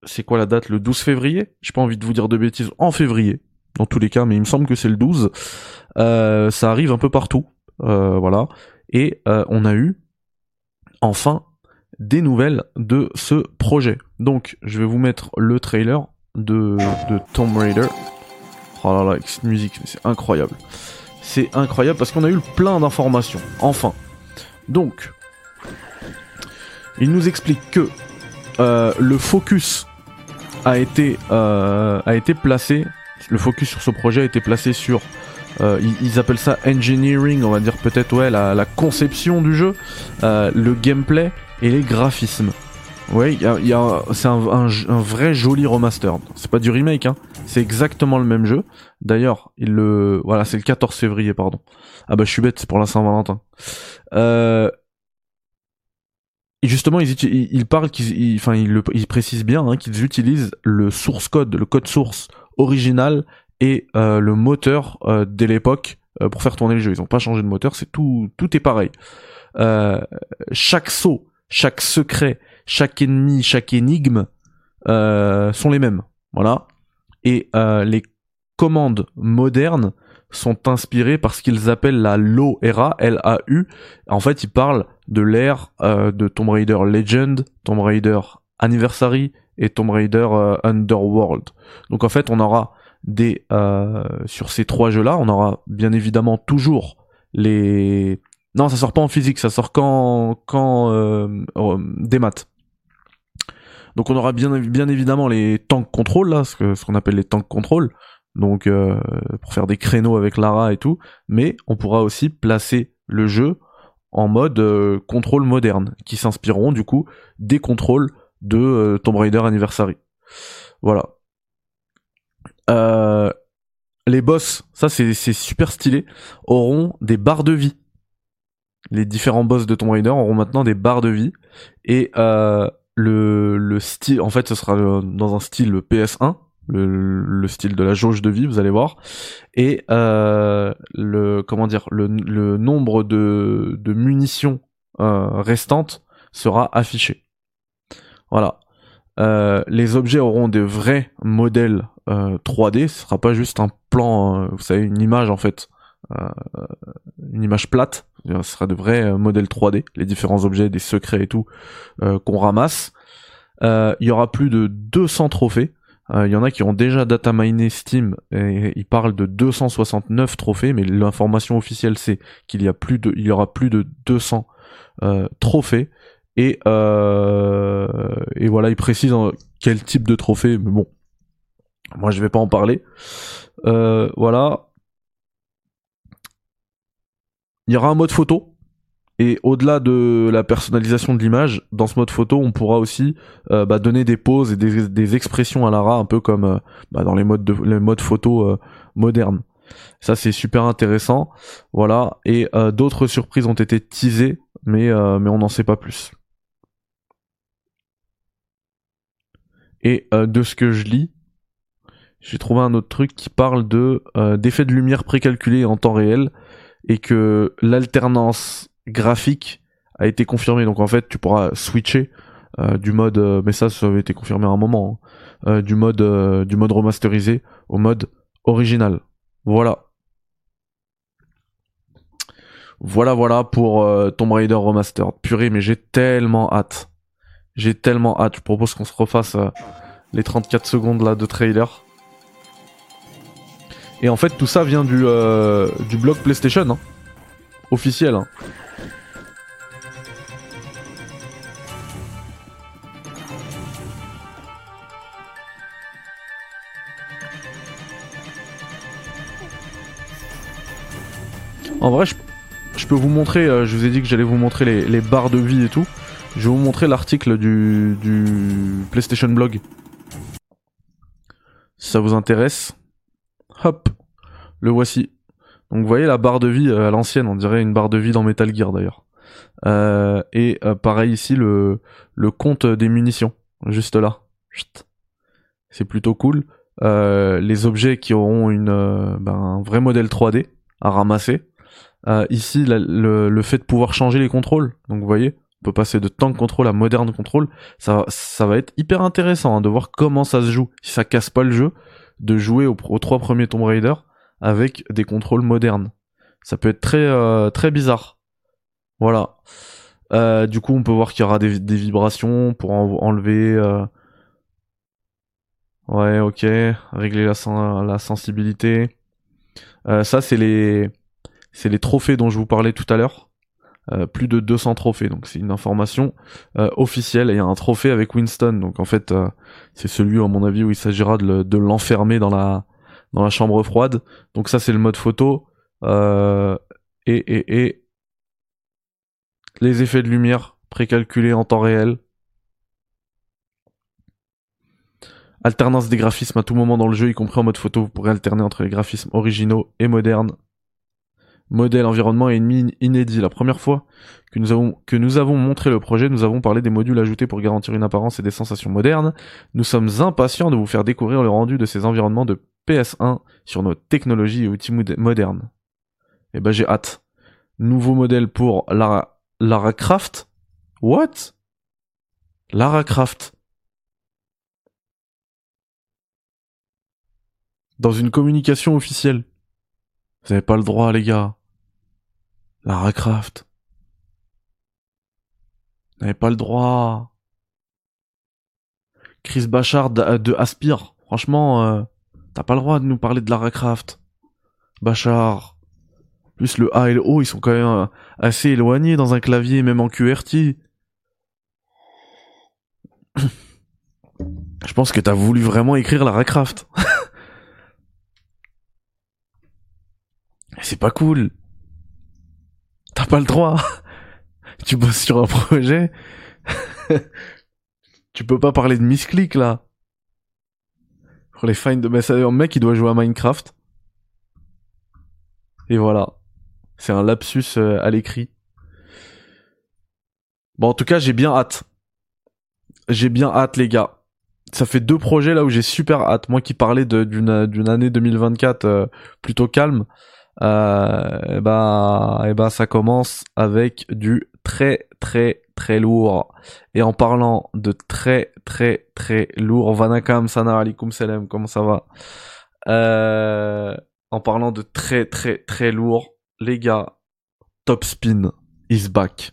C'est quoi la date? Le 12 février? J'ai pas envie de vous dire de bêtises. En février, dans tous les cas, mais il me semble que c'est le 12. Euh, ça arrive un peu partout. Euh, voilà. Et euh, on a eu enfin des nouvelles de ce projet. Donc, je vais vous mettre le trailer de, Tomb Raider. Oh là là, avec cette musique, c'est incroyable. C'est incroyable parce qu'on a eu plein d'informations. Enfin. Donc, il nous explique que euh, le focus a été, euh, a été placé, le focus sur ce projet a été placé sur, euh, ils, appellent ça engineering, on va dire peut-être ouais, la, conception du jeu, euh, le gameplay et les graphismes. Ouais, y y a- c'est un, vrai joli remaster. C'est pas du remake, hein. C'est exactement le même jeu. D'ailleurs, il le, voilà, c'est le 14 février, pardon. Ah bah je suis bête, c'est pour la Saint-Valentin. Euh, justement, ils, ils, parlent, enfin, ils précisent bien hein, qu'ils utilisent le source code, le code source original et euh, le moteur euh, dès l'époque euh, pour faire tourner le jeu. Ils ont pas changé de moteur, c'est tout, tout est pareil. Euh, chaque saut, chaque secret, chaque ennemi, chaque énigme sont les mêmes. Voilà. Et les commandes modernes sont inspirées par ce qu'ils appellent la Era, L-A-U. En fait, ils parlent de l'ère de Tomb Raider Legend, Tomb Raider Anniversary et Tomb Raider euh, Underworld. Donc en fait, on aura des euh, sur ces trois jeux-là, on aura bien évidemment toujours les non, ça sort pas en physique, ça sort quand quand euh, des maths. Donc on aura bien évidemment les tank control là, ce ce qu'on appelle les tank control. Donc pour faire des créneaux avec Lara et tout, mais on pourra aussi placer le jeu en mode contrôle moderne, qui s'inspireront du coup des contrôles de euh, Tomb Raider Anniversary. Voilà. Euh, les boss, ça c'est super stylé, auront des barres de vie. Les différents boss de Tomb Raider auront maintenant des barres de vie et euh, le le style, en fait, ce sera dans un style PS1, le, le style de la jauge de vie, vous allez voir, et euh, le comment dire, le, nombre de de munitions restantes sera affiché. Voilà. Euh, les objets auront des vrais modèles euh, 3D, ce sera pas juste un plan, euh, vous savez, une image en fait, euh, une image plate, ce sera de vrais euh, modèles 3D, les différents objets, des secrets et tout euh, qu'on ramasse. Euh, Il y aura plus de 200 trophées. Euh, Il y en a qui ont déjà data miné Steam et ils parlent de 269 trophées, mais l'information officielle c'est qu'il y a plus de, il y aura plus de 200 euh, trophées. Et, euh, et voilà, ils précisent en- quel type de trophée, mais bon, moi je vais pas en parler. Euh, voilà. Il y aura un mode photo. Et au-delà de la personnalisation de l'image, dans ce mode photo, on pourra aussi euh, bah, donner des poses et des, expressions à Lara, un peu comme bah, dans les modes, de, les modes photo modernes. Ça, c'est super intéressant. Voilà. Et d'autres surprises ont été teasées, mais, mais on n'en sait pas plus. Et euh, de ce que je lis, j'ai trouvé un autre truc qui parle de euh, d'effets de lumière précalculés en temps réel et que l'alternance graphique a été confirmée. Donc en fait, tu pourras switcher euh, du mode, mais ça, ça avait été confirmé à un moment, hein, du mode du mode remasterisé au mode original. Voilà. Voilà, voilà pour Tomb Raider Remastered. Purée, mais j'ai tellement hâte. J'ai tellement hâte. Je propose qu'on se refasse euh, les 34 secondes là de trailer. Et en fait, tout ça vient du, euh, du blog PlayStation, hein. officiel. hein. En vrai, je, je peux vous montrer, euh, je vous ai dit que j'allais vous montrer les, les barres de vie et tout. Je vais vous montrer l'article du, PlayStation Blog. Si ça vous intéresse. Hop, le voici. Donc vous voyez la barre de vie euh, à l'ancienne, on dirait une barre de vie dans Metal Gear d'ailleurs. Euh, et euh, pareil ici le, compte des munitions, juste là. C'est plutôt cool. Euh, les objets qui auront une, ben, un vrai modèle 3D à ramasser. Ici le, le fait de pouvoir changer les contrôles. Donc vous voyez, peut passer de tank control à moderne control. Ça, ça va être hyper intéressant hein, de voir comment ça se joue. Si ça casse pas le jeu, de jouer aux, trois premiers Tomb Raider avec des contrôles modernes. Ça peut être très euh, très bizarre. Voilà. Euh, du coup, on peut voir qu'il y aura des, vibrations pour en- enlever. euh, Ouais, ok. Régler la, la sensibilité. Ça, c'est les c'est les trophées dont je vous parlais tout à l'heure. Euh, plus de 200 trophées, donc c'est une information euh, officielle. Et il y a un trophée avec Winston, donc en fait, euh, c'est celui, à mon avis, où il s'agira de le- de l'enfermer dans la chambre froide. Donc ça, c'est le mode photo. Et, et, et les effets de lumière précalculés en temps réel. Alternance des graphismes à tout moment dans le jeu, y compris en mode photo. Vous pourrez alterner entre les graphismes originaux et modernes. Modèle, environnement et ennemi inédit. La première fois que nous avons, montré le projet, nous avons parlé des modules ajoutés pour garantir une apparence et des sensations modernes. Nous sommes impatients de vous faire découvrir le rendu de ces environnements de PS1 sur nos technologies et outils mod- modernes. Et ben j'ai hâte. Nouveau modèle pour Lara, Lara. What? Lara Croft. Dans une communication officielle. Vous avez pas le droit, les gars. Lara Croft. Vous n'avez pas le droit. Chris Bachard de, de Aspire. Franchement, euh, t'as pas le droit de nous parler de Lara Croft. Bachard. Plus le A et le O, ils sont quand même euh, assez éloignés dans un clavier, même en QRT. Je pense que t'as voulu vraiment écrire Lara Croft. C'est pas cool. T'as pas le droit. tu bosses sur un projet. tu peux pas parler de misclick là. Pour les fines de mais ça, un mec il doit jouer à Minecraft. Et voilà. C'est un lapsus euh, à l'écrit. Bon en tout cas j'ai bien hâte. J'ai bien hâte les gars. Ça fait deux projets là où j'ai super hâte. Moi qui parlais d'une d'une année 2024 euh, plutôt calme. Euh, et bah, et bah, ça commence avec du très très très lourd. Et en parlant de très très très lourd, Vanakam, Sanar alikum salam, comment ça va? Euh, En parlant de très très très lourd, les gars, Top Spin is back.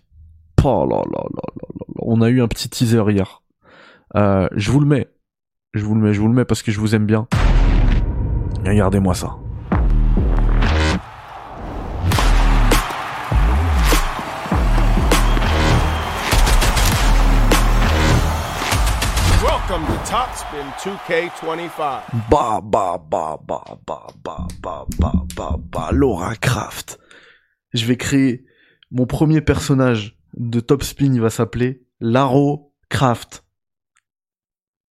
Oh là là là là là. On a eu un petit teaser hier. Euh, je vous le mets. Je vous le mets, je vous le mets parce que je vous aime bien. Regardez-moi ça. Welcome to Top Spin 2K25. Bah, bah, bah, bah, bah, bah, bah, bah, bah, bah, Laura Croft. Je vais créer mon premier personnage de Top Spin, il va s'appeler Laro Craft.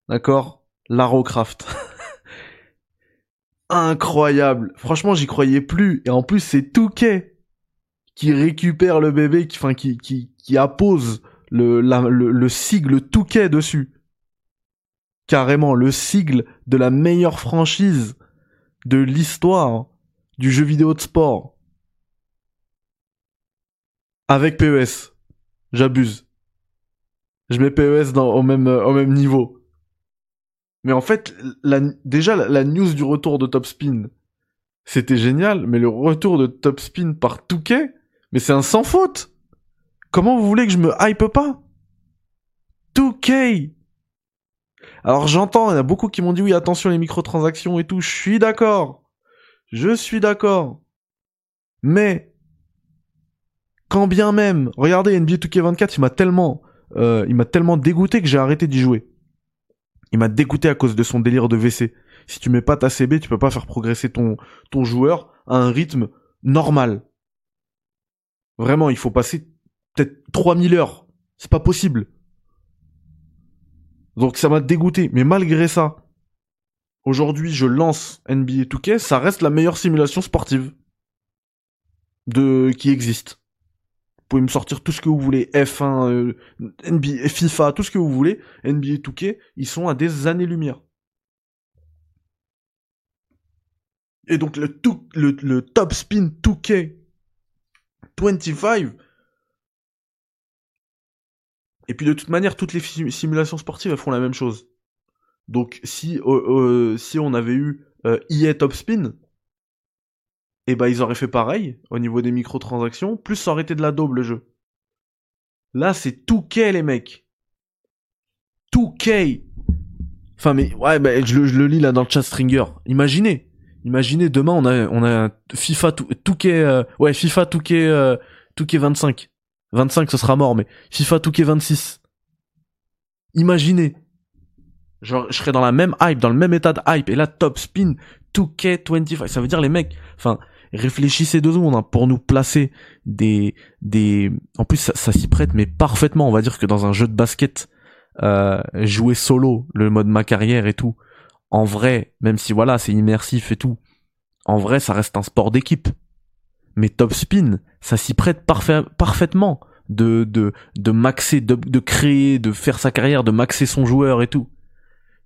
D'accord? Laro Craft. Incroyable. Franchement, j'y croyais plus. Et en plus, c'est Touquet qui récupère le bébé, qui, enfin, qui, qui, qui appose le, la- le sigle Touquet dessus carrément le sigle de la meilleure franchise de l'histoire du jeu vidéo de sport. Avec PES. J'abuse. Je mets PES dans, au, même, au même niveau. Mais en fait, déjà, la, la news du retour de Top Spin, c'était génial, mais le retour de Top Spin par Touquet, mais c'est un sans faute. Comment vous voulez que je me hype pas? 2K alors j'entends, il y a beaucoup qui m'ont dit oui attention les microtransactions et tout, je suis d'accord. Je suis d'accord. Mais, quand bien même, regardez NBA 2K24, il m'a tellement, euh, il m'a tellement dégoûté que j'ai arrêté d'y jouer. Il m'a dégoûté à cause de son délire de WC. Si tu mets pas ta CB, tu peux pas faire progresser ton, ton joueur à un rythme normal. Vraiment, il faut passer peut-être 3000 heures. C'est pas possible. Donc ça m'a dégoûté. Mais malgré ça, aujourd'hui, je lance NBA 2K, ça reste la meilleure simulation sportive de qui existe. Vous pouvez me sortir tout ce que vous voulez, F1, euh, NBA, FIFA, tout ce que vous voulez, NBA 2K, ils sont à des années-lumière. Et donc le, le, le Top Spin 2K 25, et puis de toute manière, toutes les sim- simulations sportives elles font la même chose. Donc si euh, euh, si on avait eu euh, EA Top Spin, et ben ils auraient fait pareil au niveau des microtransactions, plus ça aurait été de la daube le jeu. Là c'est tout les mecs. Tout. Enfin mais ouais bah, je, le, lis là dans le chat Stringer. Imaginez, imaginez demain on a on a FIFA tout, euh, ouais FIFA tout euh, tout k 25. 25 ce sera mort mais FIFA 2K 26. Imaginez. Genre, je serais dans la même hype, dans le même état de hype, et là, top spin, 2K25. Ça veut dire, les mecs, enfin, réfléchissez deux secondes, hein, pour nous placer des, des, en plus, ça, ça s'y prête, mais parfaitement. On va dire que dans un jeu de basket, euh, jouer solo, le mode ma carrière et tout, en vrai, même si voilà, c'est immersif et tout, en vrai, ça reste un sport d'équipe. Mais top spin, ça s'y prête parfait, parfaitement de, de, de maxer, de, de créer, de faire sa carrière, de maxer son joueur et tout.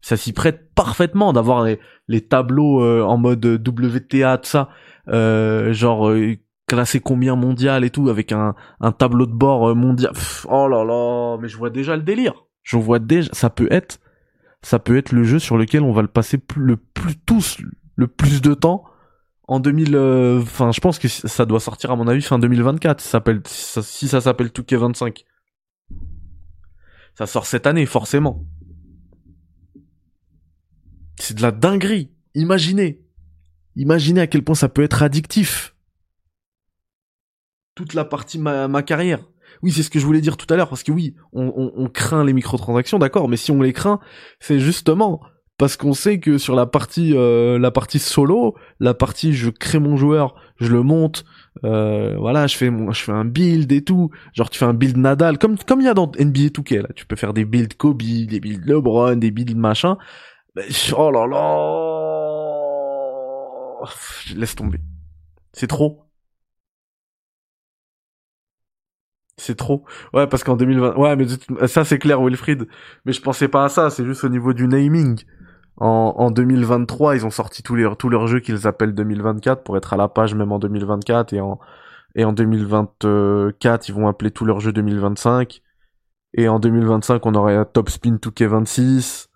Ça s'y prête parfaitement d'avoir les, les tableaux euh, en mode WTA, tout ça, euh, genre euh, classé combien mondial et tout, avec un, un tableau de bord euh, mondial. Oh là là, mais je vois déjà le délire. Je vois déjà, ça peut être, ça peut être le jeu sur lequel on va le passer le plus tous le plus de temps en 2000 euh, je pense que ça doit sortir à mon avis fin 2024 si ça s'appelle si ça, si ça s'appelle 2K25 ça sort cette année forcément. C'est de la dinguerie. Imaginez. Imaginez à quel point ça peut être addictif. Toute la partie ma, carrière. Oui c'est ce que je voulais dire tout à l'heure parce que oui on craint les microtransactions d'accord mais si on les craint c'est justement parce qu'on sait que sur la partie euh, la partie solo, la partie je crée mon joueur, je le monte, euh, voilà, je fais mon, je fais un build et tout, genre tu fais un build Nadal comme comme il y a dans NBA 2K là, tu peux faire des builds Kobe, des builds LeBron, des builds machin. Mais, oh là là, laisse tomber, c'est trop. C'est trop. Ouais, parce qu'en 2020, ouais, mais ça c'est clair, Wilfried. Mais je pensais pas à ça. C'est juste au niveau du naming. En, en 2023, ils ont sorti tous les tous leurs jeux qu'ils appellent 2024 pour être à la page même en 2024 et en et en 2024 ils vont appeler tous leurs jeux 2025 et en 2025 on aurait Top Spin 2K26